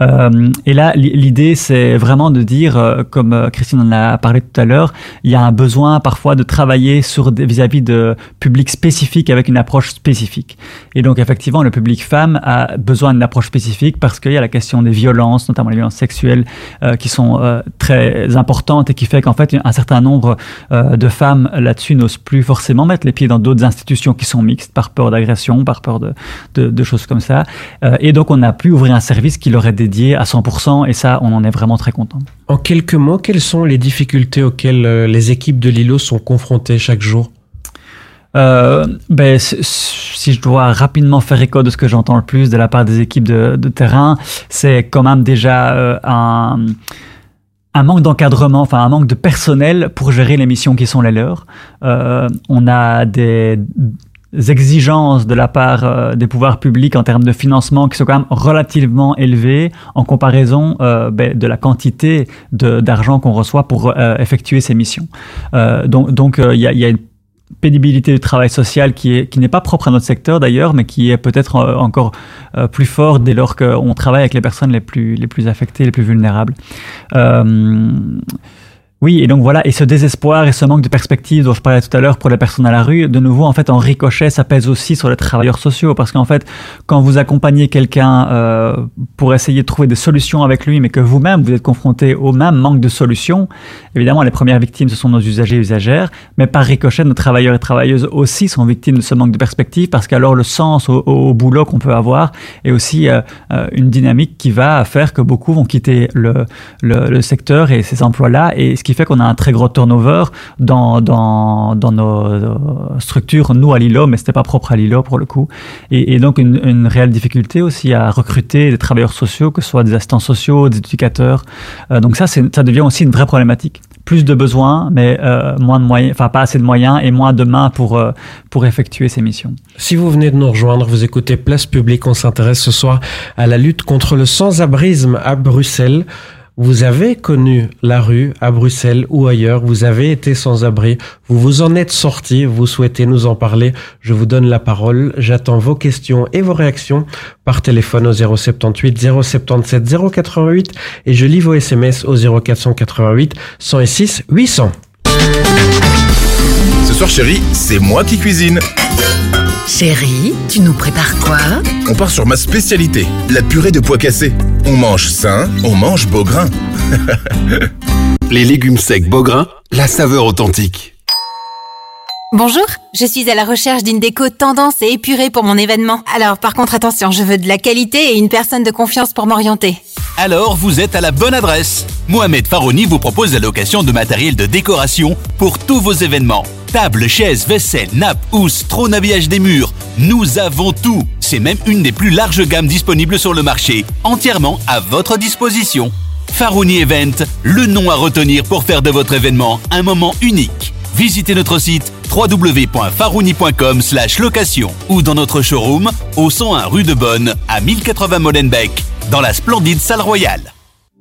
Euh, et là, l'idée, c'est vraiment de dire, comme Christine en a parlé tout à l'heure, il y a un besoin parfois de travailler sur vis-à-vis de publics spécifiques avec une approche spécifique. Et donc, effectivement, le public femme a besoin d'une approche spécifique parce qu'il y a la question des violences, notamment les violences sexuelles, euh, qui sont très importantes et qui fait qu'en fait, un certain nombre de femmes là-dessus n'osent plus forcément mettre les pieds dans d'autres institutions qui sont mixtes par peur d'agression, par peur de, de, de, choses comme ça. et donc, on a pu ouvrir un service qui leur est dédié à 100% et ça, on en est vraiment très content. En quelques mots, quelles sont les difficultés auxquelles euh, les équipes de Lilo sont confrontées chaque jour? Euh, ben, si je dois rapidement faire écho de ce que j'entends le plus de la part des équipes de, terrain, c'est quand même déjà euh, un, manque d'encadrement, enfin un manque de personnel pour gérer les missions qui sont les leurs. Euh, on a des exigences de la part des pouvoirs publics en termes de financement qui sont quand même relativement élevées en comparaison ben, de la quantité d'argent qu'on reçoit pour effectuer ces missions. donc donc il y a, y, a, une pénibilité du travail social qui est qui n'est pas propre à notre secteur d'ailleurs, mais qui est peut-être encore plus fort dès lors qu'on travaille avec les personnes les plus les plus affectées, les plus vulnérables. Oui, et donc voilà, et ce désespoir et ce manque de perspective dont je parlais tout à l'heure pour les personnes à la rue, de nouveau, en fait, en ricochet, ça pèse aussi sur les travailleurs sociaux, parce qu'en fait, quand vous accompagnez quelqu'un euh, pour essayer de trouver des solutions avec lui, mais que vous-même, vous êtes confronté au même manque de solutions, évidemment, les premières victimes, ce sont nos usagers et usagères, mais par ricochet, nos travailleurs et travailleuses aussi sont victimes de ce manque de perspective, parce qu'alors le sens au, au boulot qu'on peut avoir est aussi euh, euh, une dynamique qui va faire que beaucoup vont quitter le, le, le secteur et ces emplois-là, et ce qui fait qu'on a un très gros turnover dans, dans, dans nos structures, nous à Lilo, mais c'était pas propre à Lilo pour le coup. Et, donc une, réelle difficulté aussi à recruter des travailleurs sociaux, que ce soit des assistants sociaux, des éducateurs. Euh, donc ça, ça devient aussi une vraie problématique plus de besoins, mais euh, moins de moyens, enfin pas assez de moyens et moins de mains pour, euh, pour effectuer ces missions. Si vous venez de nous rejoindre, vous écoutez Place Publique, on s'intéresse ce soir à la lutte contre le sans-abrisme à Bruxelles. Vous avez connu la rue à Bruxelles ou ailleurs, vous avez été sans abri, vous vous en êtes sorti, vous souhaitez nous en parler, je vous donne la parole, j'attends vos questions et vos réactions par téléphone au 078 077 088 et je lis vos SMS au 0488 106 800. Ce soir chérie, c'est moi qui cuisine. Chérie, tu nous prépares quoi? On part sur ma spécialité, la purée de pois cassés. On mange sain, on mange beau grain. Les légumes secs beau grain, la saveur authentique. Bonjour, je suis à la recherche d'une déco tendance et épurée pour mon événement. Alors par contre attention, je veux de la qualité et une personne de confiance pour m'orienter. Alors vous êtes à la bonne adresse. Mohamed Farouni vous propose la location de matériel de décoration pour tous vos événements. Tables, chaises, vaisselle, nappes, housses, trône habillage des murs. Nous avons tout. C'est même une des plus larges gammes disponibles sur le marché, entièrement à votre disposition. Farouni Event, le nom à retenir pour faire de votre événement un moment unique. Visitez notre site www.farouni.com location ou dans notre showroom au 101 rue de Bonne à 1080 Molenbeek dans la splendide salle royale.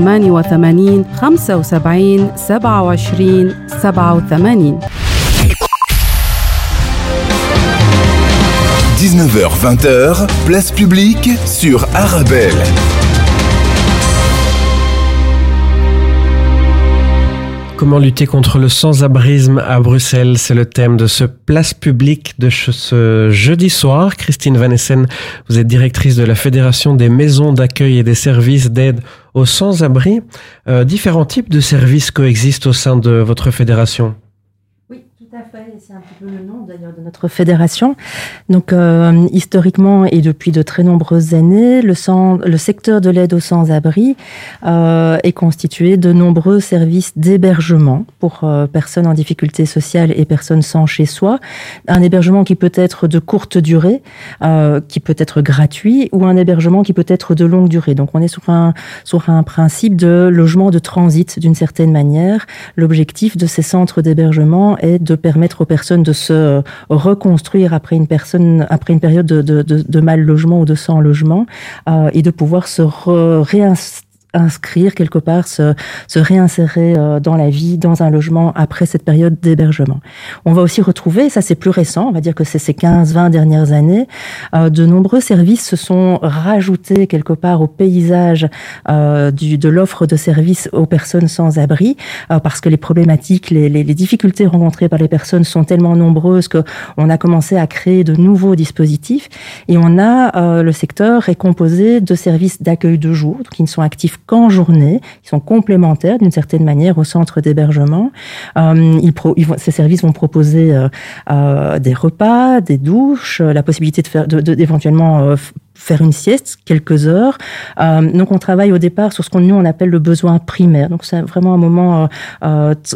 88 75 27 87 19h-20h, place publique sur Arabelle. Comment lutter contre le sans-abrisme à Bruxelles C'est le thème de ce place publique de ce jeudi soir. Christine Van Essen, vous êtes directrice de la Fédération des maisons d'accueil et des services d'aide aux sans-abri. Euh, différents types de services coexistent au sein de votre fédération. C'est un petit peu le nom d'ailleurs de notre fédération. Donc euh, historiquement et depuis de très nombreuses années, le, le secteur de l'aide aux sans-abri euh, est constitué de nombreux services d'hébergement pour euh, personnes en difficulté sociale et personnes sans chez soi. Un hébergement qui peut être de courte durée, qui peut être gratuit, ou un hébergement qui peut être de longue durée. Donc on est sur un, sur un principe de logement de transit d'une certaine manière. L'objectif de ces centres d'hébergement est de permettre aux de se reconstruire après une personne, après une période de, de, de, de mal logement ou de sans logement, euh, et de pouvoir se réinstaller inscrire quelque part, se, réinsérer euh, dans la vie, dans un logement après cette période d'hébergement. On va aussi retrouver, ça c'est plus récent, on va dire que c'est ces 15-20 dernières années, euh, de nombreux services se sont rajoutés quelque part au paysage euh, du, de l'offre de services aux personnes sans abri, parce que les problématiques, les, les, les, difficultés rencontrées par les personnes sont tellement nombreuses que on a commencé à créer de nouveaux dispositifs et on a le secteur est composé de services d'accueil de jour qui ne sont actifs qu'en journée. Ils sont complémentaires d'une certaine manière au centre d'hébergement. Euh, ces services vont proposer euh, euh, des repas, des douches, la possibilité de faire, d'éventuellement faire une sieste, quelques heures. Donc on travaille au départ sur ce qu'on nous on appelle le besoin primaire. Donc c'est vraiment un moment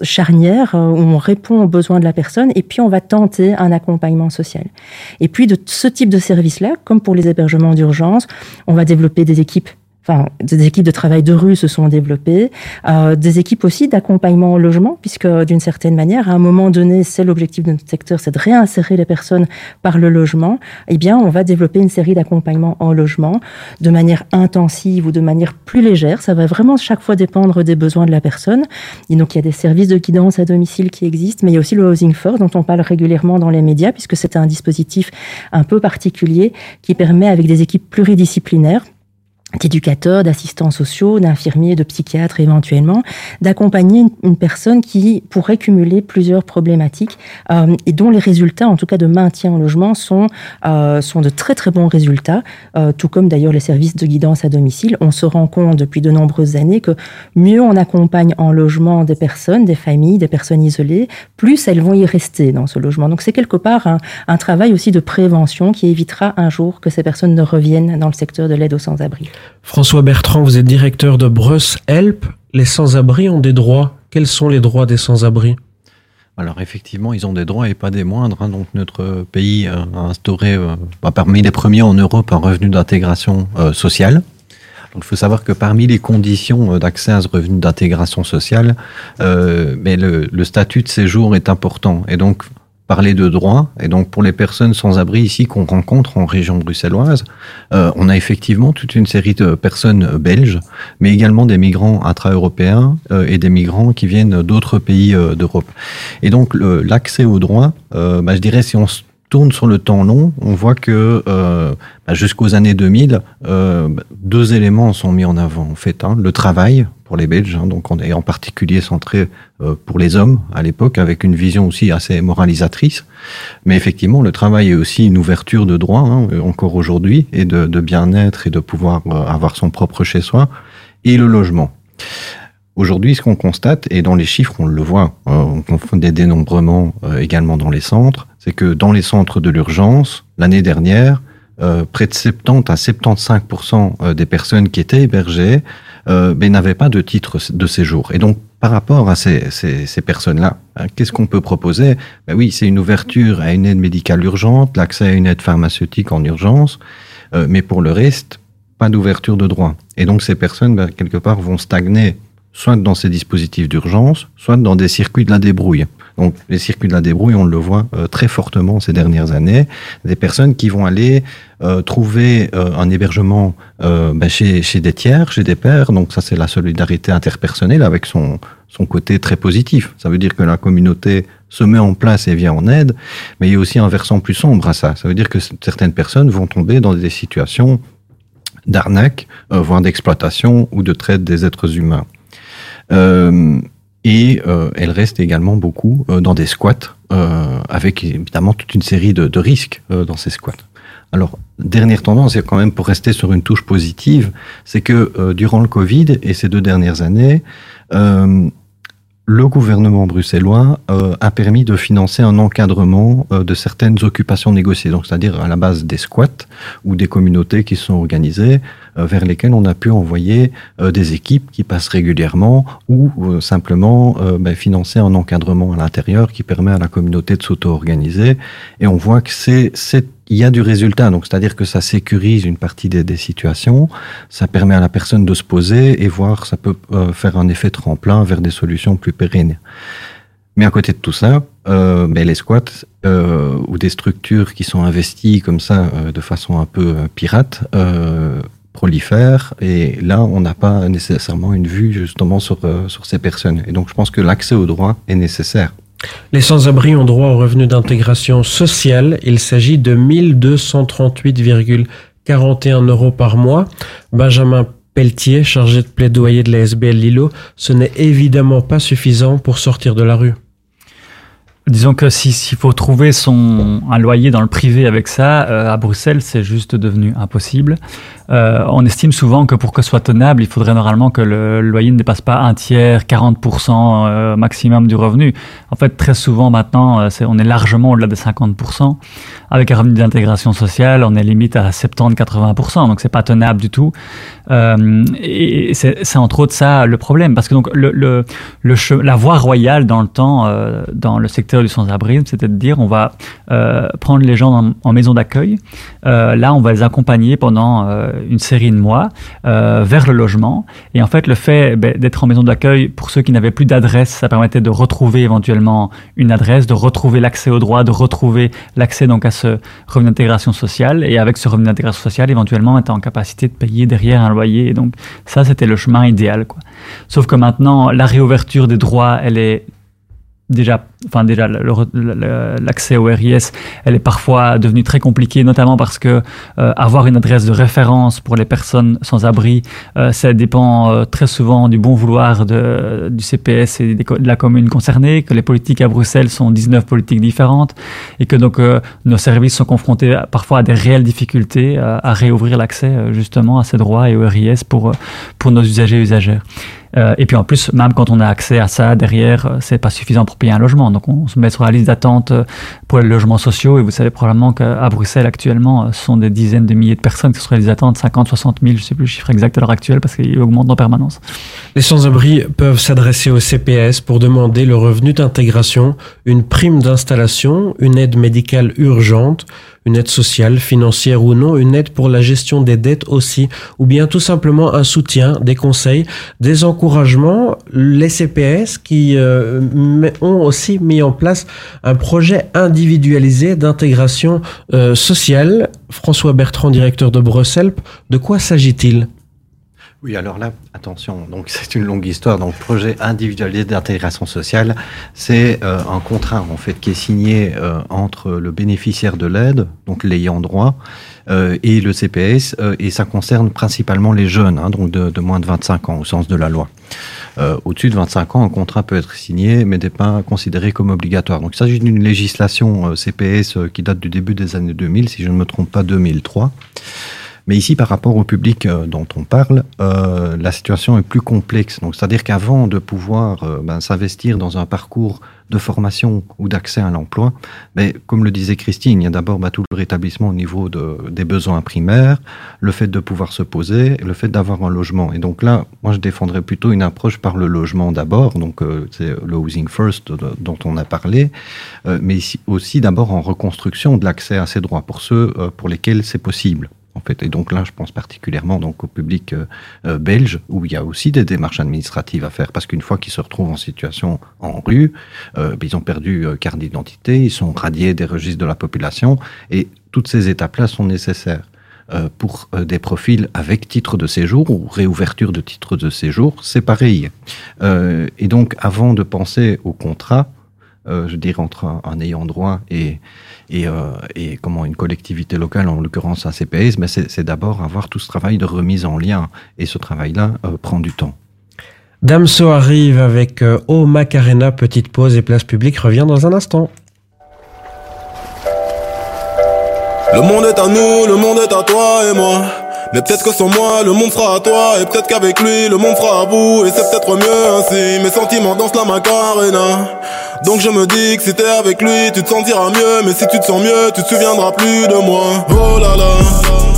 charnière où on répond aux besoins de la personne et puis on va tenter un accompagnement social. Et puis de ce type de service-là, comme pour les hébergements d'urgence, on va développer des équipes enfin, des équipes de travail de rue se sont développées, euh, des équipes aussi d'accompagnement au logement, puisque d'une certaine manière, à un moment donné, c'est l'objectif de notre secteur, c'est de réinsérer les personnes par le logement. Eh bien, on va développer une série d'accompagnements en logement de manière intensive ou de manière plus légère. Ça va vraiment chaque fois dépendre des besoins de la personne. Et donc, il y a des services de guidance à domicile qui existent, mais il y a aussi le Housing First dont on parle régulièrement dans les médias, puisque c'est un dispositif un peu particulier qui permet, avec des équipes pluridisciplinaires, d'éducateurs, d'assistants sociaux, d'infirmiers, de psychiatres éventuellement, d'accompagner une, personne qui pourrait cumuler plusieurs problématiques euh, et dont les résultats, en tout cas de maintien en logement, sont, euh, sont de très très bons résultats, euh, tout comme d'ailleurs les services de guidance à domicile. On se rend compte depuis de nombreuses années que mieux on accompagne en logement des personnes, des familles, des personnes isolées, plus elles vont y rester dans ce logement. Donc c'est quelque part un, un travail aussi de prévention qui évitera un jour que ces personnes ne reviennent dans le secteur de l'aide aux sans-abri. François Bertrand, vous êtes directeur de Bruce Help. Les sans-abri ont des droits. Quels sont les droits des sans-abri? Alors effectivement, ils ont des droits et pas des moindres. Hein. Donc notre pays a instauré euh, parmi les premiers en Europe un revenu d'intégration euh, sociale. Donc il faut savoir que parmi les conditions euh, d'accès à ce revenu d'intégration sociale, euh, mais le, le, statut de séjour est important. Et donc parler de droit. Et donc, pour les personnes sans abri ici qu'on rencontre en région bruxelloise, euh, on a effectivement toute une série de personnes belges, mais également des migrants intra-européens euh, et des migrants qui viennent d'autres pays euh, d'Europe. Et donc, l'accès au droit, euh, bah, je dirais, si on se tourne sur le temps long, on voit que euh, bah, jusqu'aux années 2000, euh, deux éléments sont mis en avant. En fait, hein, le travail pour les Belges, hein, donc on est en particulier centré euh, pour les hommes à l'époque, avec une vision aussi assez moralisatrice. Mais effectivement, le travail est aussi une ouverture de droit, hein, encore aujourd'hui, et de, bien-être et de pouvoir avoir son propre chez-soi, et le logement. Aujourd'hui, ce qu'on constate, et dans les chiffres, on le voit, euh, on fait des dénombrements euh, également dans les centres, c'est que dans les centres de l'urgence, l'année dernière, euh, près de 70 à 75% euh, des personnes qui étaient hébergées euh, n'avaient pas de titre de séjour. Et donc, par rapport à ces, ces, ces personnes-là, hein, qu'est-ce qu'on peut proposer? Ben Oui, c'est une ouverture à une aide médicale urgente, l'accès à une aide pharmaceutique en urgence, euh, mais pour le reste, pas d'ouverture de droit. Et donc, ces personnes, ben, quelque part, vont stagner soit dans ces dispositifs d'urgence, soit dans des circuits de la débrouille. Donc les circuits de la débrouille, on le voit euh, très fortement ces dernières années. Des personnes qui vont aller euh, trouver euh, un hébergement ben, chez, des tiers, chez des pairs. Donc ça, c'est la solidarité interpersonnelle avec son, son côté très positif. Ça veut dire que la communauté se met en place et vient en aide, mais il y a aussi un versant plus sombre à ça. Ça veut dire que certaines personnes vont tomber dans des situations d'arnaque, voire d'exploitation ou de traite des êtres humains. Euh, et euh, elle reste également beaucoup euh, dans des squats, avec évidemment toute une série de, risques dans ces squats. Alors, dernière tendance, et quand même pour rester sur une touche positive, c'est que durant le Covid et ces deux dernières années, le gouvernement bruxellois a permis de financer un encadrement de certaines occupations négociées, donc c'est-à-dire à la base des squats ou des communautés qui sont organisées vers lesquelles on a pu envoyer des équipes qui passent régulièrement ou simplement ben, financer un encadrement à l'intérieur qui permet à la communauté de s'auto-organiser. Et on voit que c'est il y a du résultat, donc c'est-à-dire que ça sécurise une partie des, des, situations, ça permet à la personne de se poser et voir, ça peut euh, faire un effet tremplin vers des solutions plus pérennes. Mais à côté de tout ça, euh, mais les squats euh, ou des structures qui sont investies comme ça euh, de façon un peu euh, pirate euh, prolifèrent et là on n'a pas nécessairement une vue justement sur, sur ces personnes. Et donc je pense que l'accès au droit est nécessaire. Les sans-abri ont droit au revenu d'intégration sociale. Il s'agit de 1238,41 euros par mois. Benjamin Pelletier, chargé de plaidoyer de la SBL Lilo, ce n'est évidemment pas suffisant pour sortir de la rue. Disons que s'il si, faut trouver son, un loyer dans le privé avec ça, euh, à Bruxelles, c'est juste devenu impossible. Euh, on estime souvent que pour que ce soit tenable, il faudrait normalement que le loyer ne dépasse pas un tiers, 40% euh, maximum du revenu. En fait, très souvent maintenant, euh, est, on est largement au-delà des 50%. Avec un revenu d'intégration sociale, on est limite à 70-80%, donc c'est pas tenable du tout. Euh, et c'est entre autres ça le problème, parce que donc le, le, le la voie royale dans le temps, euh, dans le secteur du sans-abrisme, c'était de dire on va euh, prendre les gens en, maison d'accueil. là, on va les accompagner pendant une série de mois euh, vers le logement. Et en fait, le fait ben, d'être en maison d'accueil, pour ceux qui n'avaient plus d'adresse, ça permettait de retrouver éventuellement une adresse, de retrouver l'accès au droit, de retrouver l'accès donc à ce revenu d'intégration sociale. Et avec ce revenu d'intégration sociale, éventuellement, était en capacité de payer derrière un loyer. Donc, ça, c'était le chemin idéal. Quoi. Sauf que maintenant, la réouverture des droits, elle est déjà, enfin déjà l'accès au RIS, elle est parfois devenue très compliquée, notamment parce que euh, avoir une adresse de référence pour les personnes sans abri, euh, ça dépend euh, très souvent du bon vouloir de, du CPS et de la commune concernée, que les politiques à Bruxelles sont 19 politiques différentes et que donc euh, nos services sont confrontés parfois à des réelles difficultés à, à réouvrir l'accès euh, justement à ces droits et au RIS pour pour nos usagers et usagères. Euh, et puis en plus, même quand on a accès à ça, derrière, euh, c'est pas suffisant pour payer un logement. Donc on se met sur la liste d'attente euh, pour les logements sociaux. Et vous savez probablement qu'à Bruxelles actuellement, ce sont des dizaines de milliers de personnes qui sont sur les attentes, 50, 60 000, je sais plus le chiffre exact à l'heure actuelle, parce qu'il augmente en permanence. Les sans-abri peuvent s'adresser au CPS pour demander le revenu d'intégration, une prime d'installation, une aide médicale urgente, une aide sociale, financière ou non, une aide pour la gestion des dettes aussi, ou bien tout simplement un soutien, des conseils, des encouragements. Les CPS qui euh, ont aussi mis en place un projet individualisé d'intégration euh, sociale. François Bertrand, directeur de Bruxelles, de quoi s'agit-il? Oui, alors là, attention, donc c'est une longue histoire. Donc, projet individualisé d'intégration sociale, c'est euh, un contrat en fait qui est signé euh, entre le bénéficiaire de l'aide, donc l'ayant droit, euh, et le CPS, euh, et ça concerne principalement les jeunes, hein, donc de, de, moins de 25 ans au sens de la loi. Euh, Au-dessus de 25 ans, un contrat peut être signé, mais n'est pas considéré comme obligatoire. Donc, il s'agit d'une législation euh, CPS qui date du début des années 2000, si je ne me trompe pas, 2003. Mais ici, par rapport au public euh, dont on parle, euh, la situation est plus complexe. Donc, c'est-à-dire qu'avant de pouvoir euh, ben, s'investir dans un parcours de formation ou d'accès à l'emploi, mais comme le disait Christine, il y a d'abord ben, tout le rétablissement au niveau de, des besoins primaires, le fait de pouvoir se poser, le fait d'avoir un logement. Et donc là, moi, je défendrais plutôt une approche par le logement d'abord, donc euh, c'est le housing first de, dont on a parlé, euh, mais aussi d'abord en reconstruction de l'accès à ces droits pour ceux euh, pour lesquels c'est possible. En fait. Et donc là, je pense particulièrement donc au public euh, euh, belge où il y a aussi des démarches administratives à faire parce qu'une fois qu'ils se retrouvent en situation en rue, euh, ils ont perdu euh, carte d'identité, ils sont radiés des registres de la population et toutes ces étapes-là sont nécessaires. Euh, pour euh, des profils avec titre de séjour ou réouverture de titre de séjour, c'est pareil. Et donc, avant de penser au contrat, je dirais entre un ayant droit et, et, euh, et comment une collectivité locale, en l'occurrence un CPS, mais c'est d'abord avoir tout ce travail de remise en lien. Et ce travail-là euh, prend du temps. Damso arrive avec euh, Oh Macarena, petite pause et place publique revient dans un instant. Le monde est à nous, le monde est à toi et moi. Mais peut-être que sans moi, le monde sera à toi. Et peut-être qu'avec lui, le monde sera à vous. Et c'est peut-être mieux ainsi. Mes sentiments dansent la macarena. Donc je me dis que si t'es avec lui, tu te sentiras mieux. Mais si tu te sens mieux, tu te souviendras plus de moi. Oh là là. Oh.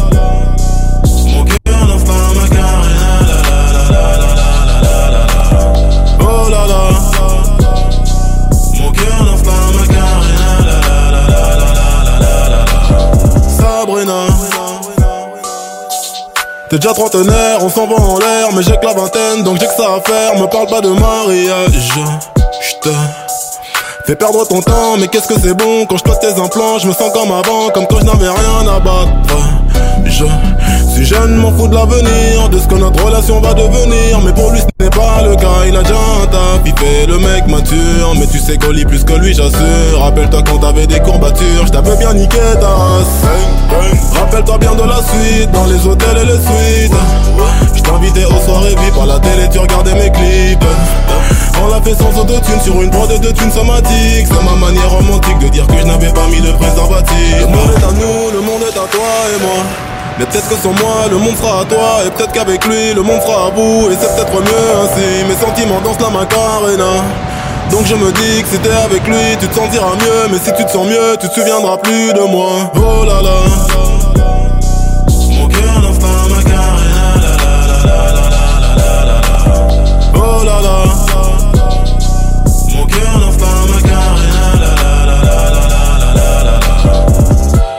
T'es déjà trentenaire, on s'en va en l'air, mais j'ai que la vingtaine, donc j'ai que ça à faire. Me parle pas de mariage, j'te fais perdre ton temps, mais qu'est-ce que c'est bon quand je passe tes implants, je me sens comme avant, comme quand je n'avais rien à battre. Je suis jeune, m'en fous de l'avenir, de ce que notre relation va devenir, mais pour lui ce n'est pas le cas, il a déjà un taf, il fait le mec mature, mais tu sais qu'on lit plus que lui, j'assure. Rappelle-toi quand t'avais des courbatures, je t'avais bien niqué ta race. Rappelle-toi bien de la suite, dans les hôtels et les suites. Je aux soirées vie par la télé, tu regardais mes clips. On l'a fait sans autotune sur une prod de thunes somatiques. C'est ma manière romantique de dire que je n'avais pas mis de préservatif. Le monde est à nous, le monde est à toi et moi. Mais peut-être que sans moi, le monde sera à toi. Et peut-être qu'avec lui, le monde sera à vous. Et c'est peut-être mieux ainsi. Mes sentiments dansent la macarena. Donc je me dis que si t'es avec lui, tu te sentiras mieux. Mais si tu te sens mieux, tu te souviendras plus de moi. Oh là là.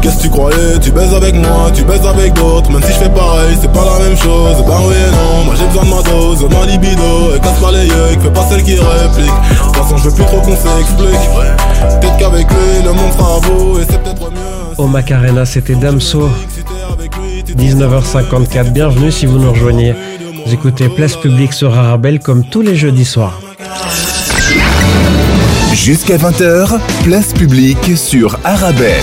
Qu'est-ce que tu croyais? Tu baises avec moi, tu baises avec d'autres Même si je fais pareil, c'est pas la même chose Bah oui et non, moi j'ai besoin de ma dose Ma libido, et casse pas les yeux Fais pas celle qui réplique De toute façon je veux plus trop qu'on s'explique Peut-être qu'avec lui, le monde sera beau Et c'est peut-être mieux Oh Macarena, c'était Damso. 19h54, bienvenue si vous nous rejoignez. Vous écoutez Place Publique sur Arabelle comme tous les jeudis soirs. Jusqu'à 20h, place publique sur Arabelle.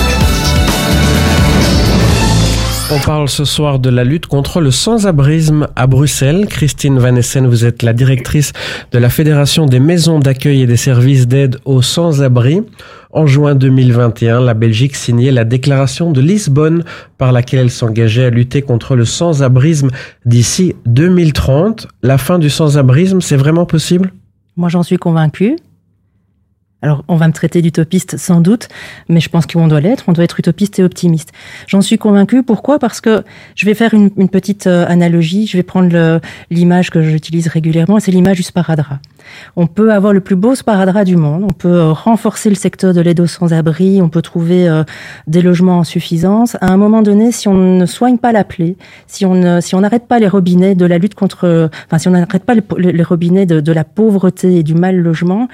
On parle ce soir de la lutte contre le sans-abrisme à Bruxelles. Christine Van Essen, vous êtes la directrice de la Fédération des maisons d'accueil et des services d'aide aux sans-abri. En juin 2021, la Belgique signait la déclaration de Lisbonne par laquelle elle s'engageait à lutter contre le sans-abrisme d'ici 2030. La fin du sans-abrisme, c'est vraiment possible? Moi, j'en suis convaincue. Alors, on va me traiter d'utopiste sans doute, mais je pense qu'on doit l'être. On doit être utopiste et optimiste. J'en suis convaincue. Pourquoi? Parce que je vais faire une, petite euh, analogie. Je vais prendre l'image que j'utilise régulièrement. C'est l'image du sparadrap. On peut avoir le plus beau sparadrap du monde. On peut euh, renforcer le secteur de l'aide aux sans-abri. On peut trouver euh, des logements en suffisance. À un moment donné, si on ne soigne pas la plaie, si on on n'arrête pas les robinets de la lutte contre, enfin, si on n'arrête pas les, robinets de, de la pauvreté et du mal logement,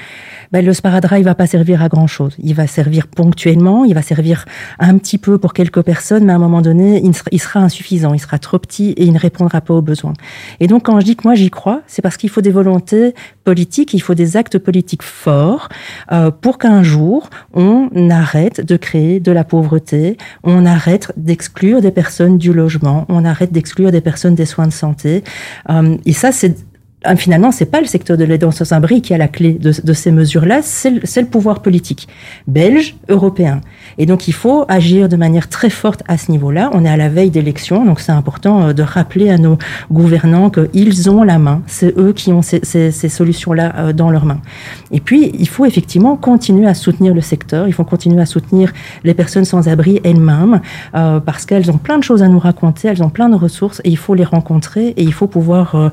ben, le sparadrap, il va pas servir à grand chose. Il va servir ponctuellement, il va servir un petit peu pour quelques personnes, mais à un moment donné, il sera, il sera insuffisant, il sera trop petit et il ne répondra pas aux besoins. Et donc, quand je dis que moi j'y crois, c'est parce qu'il faut des volontés politiques, il faut des actes politiques forts euh, pour qu'un jour on arrête de créer de la pauvreté, on arrête d'exclure des personnes du logement, on arrête d'exclure des personnes des soins de santé. Euh, et ça, c'est finalement, c'est pas le secteur de l'aide sans abri qui a la clé de, ces mesures-là, c'est le, pouvoir politique belge, européen. Et donc, il faut agir de manière très forte à ce niveau-là. On est à la veille d'élections, donc c'est important euh, de rappeler à nos gouvernants qu'ils ont la main. C'est eux qui ont ces, solutions-là euh, dans leurs mains. Et puis, il faut effectivement continuer à soutenir le secteur. Il faut continuer à soutenir les personnes sans abri elles-mêmes, euh, parce qu'elles ont plein de choses à nous raconter, elles ont plein de ressources, et il faut les rencontrer, et il faut pouvoir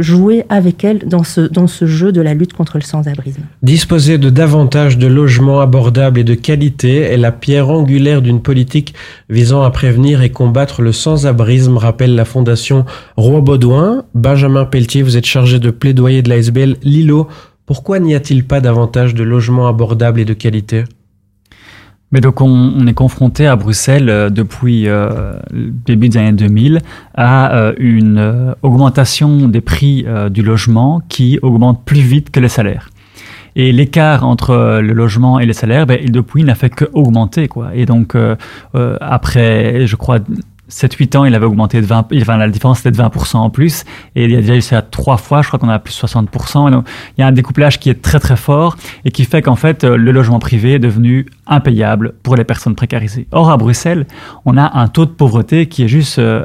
jouer avec elles dans ce, jeu de la lutte contre le sans-abrisme. Disposer de davantage de logements abordables et de qualité est la pierre angulaire d'une politique visant à prévenir et combattre le sans-abrisme, rappelle la Fondation Roi-Baudouin. Benjamin Pelletier, vous êtes chargé de plaidoyer de l'ASBL Lilo. Pourquoi n'y a-t-il pas davantage de logements abordables et de qualité? Mais donc on, on, est confronté à Bruxelles euh, depuis euh, le début des années 2000 à euh, une euh, augmentation des prix euh, du logement qui augmente plus vite que les salaires. Et l'écart entre le logement et les salaires, ben, depuis, n'a fait qu'augmenter. Quoi. Et donc, après, je crois, 7-8 ans, il avait augmenté de 20, enfin, la différence était de 20% en plus, et il a déjà eu à trois fois, je crois qu'on a plus 60%. Et donc, il y a un découplage qui est très très fort et qui fait qu'en fait, le logement privé est devenu impayable pour les personnes précarisées. Or, à Bruxelles, on a un taux de pauvreté qui est juste euh,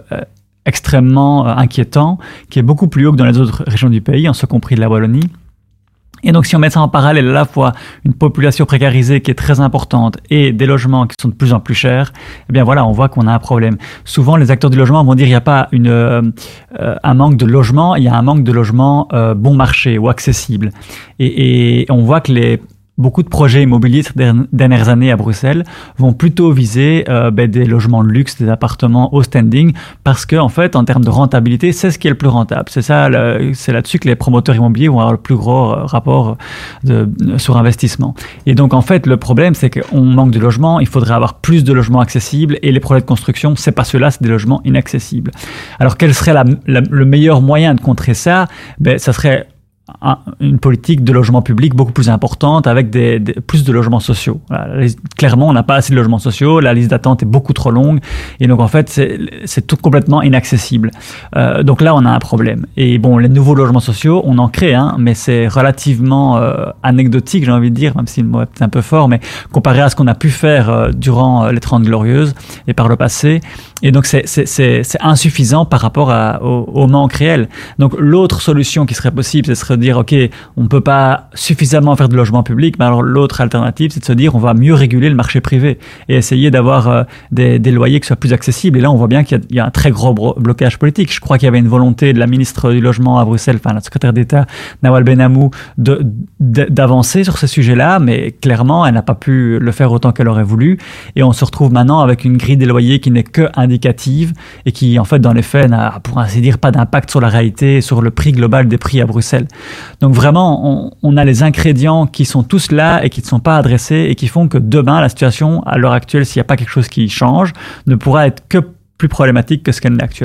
extrêmement euh, inquiétant, qui est beaucoup plus haut que dans les autres régions du pays, en ce compris de la Wallonie. Et donc, si on met ça en parallèle à la fois une population précarisée qui est très importante et des logements qui sont de plus en plus chers, eh bien voilà, on voit qu'on a un problème. Souvent, les acteurs du logement vont dire il n'y a pas une, euh, un manque de logement, il y a un manque de logement euh, bon marché ou accessible. Et on voit que les beaucoup de projets immobiliers ces dernières années à Bruxelles vont plutôt viser euh, ben, des logements de luxe, des appartements au standing, parce que en fait, en termes de rentabilité, c'est ce qui est le plus rentable. C'est ça, c'est là-dessus que les promoteurs immobiliers vont avoir le plus gros euh, rapport de, sur investissement. Et donc en fait, le problème, c'est qu'on manque de logements. Il faudrait avoir plus de logements accessibles, et les projets de construction, c'est pas cela, c'est des logements inaccessibles. Alors quel serait le meilleur moyen de contrer ça? Ben, ça serait une politique de logement public beaucoup plus importante avec des, des plus de logements sociaux. Clairement, on n'a pas assez de logements sociaux, la liste d'attente est beaucoup trop longue et donc en fait c'est tout complètement inaccessible. Euh, donc là, on a un problème. Et bon, les nouveaux logements sociaux, on en crée, hein, mais c'est relativement euh, anecdotique, j'ai envie de dire, même si le mot est un peu fort, mais comparé à ce qu'on a pu faire euh, durant euh, les 30 glorieuses et par le passé. Et donc c'est insuffisant par rapport à, au, au manque réel. Donc l'autre solution qui serait possible, ce serait dire, OK, on ne peut pas suffisamment faire de logement public, mais alors l'autre alternative, c'est de se dire, on va mieux réguler le marché privé et essayer d'avoir euh, des, des, loyers qui soient plus accessibles. Et là, on voit bien qu'il y, a un très gros blocage politique. Je crois qu'il y avait une volonté de la ministre du Logement à Bruxelles, enfin la secrétaire d'État, Nawal Benamou, d'avancer sur ce sujet-là, mais clairement, elle n'a pas pu le faire autant qu'elle aurait voulu. Et on se retrouve maintenant avec une grille des loyers qui n'est que indicative et qui, en fait, dans les faits, n'a, pour ainsi dire, pas d'impact sur la réalité, sur le prix global des prix à Bruxelles. Donc vraiment, on, a les ingrédients qui sont tous là et qui ne sont pas adressés et qui font que demain, la situation, à l'heure actuelle, s'il n'y a pas quelque chose qui change, ne pourra être que plus problématique que ce qu'elle est actuellement.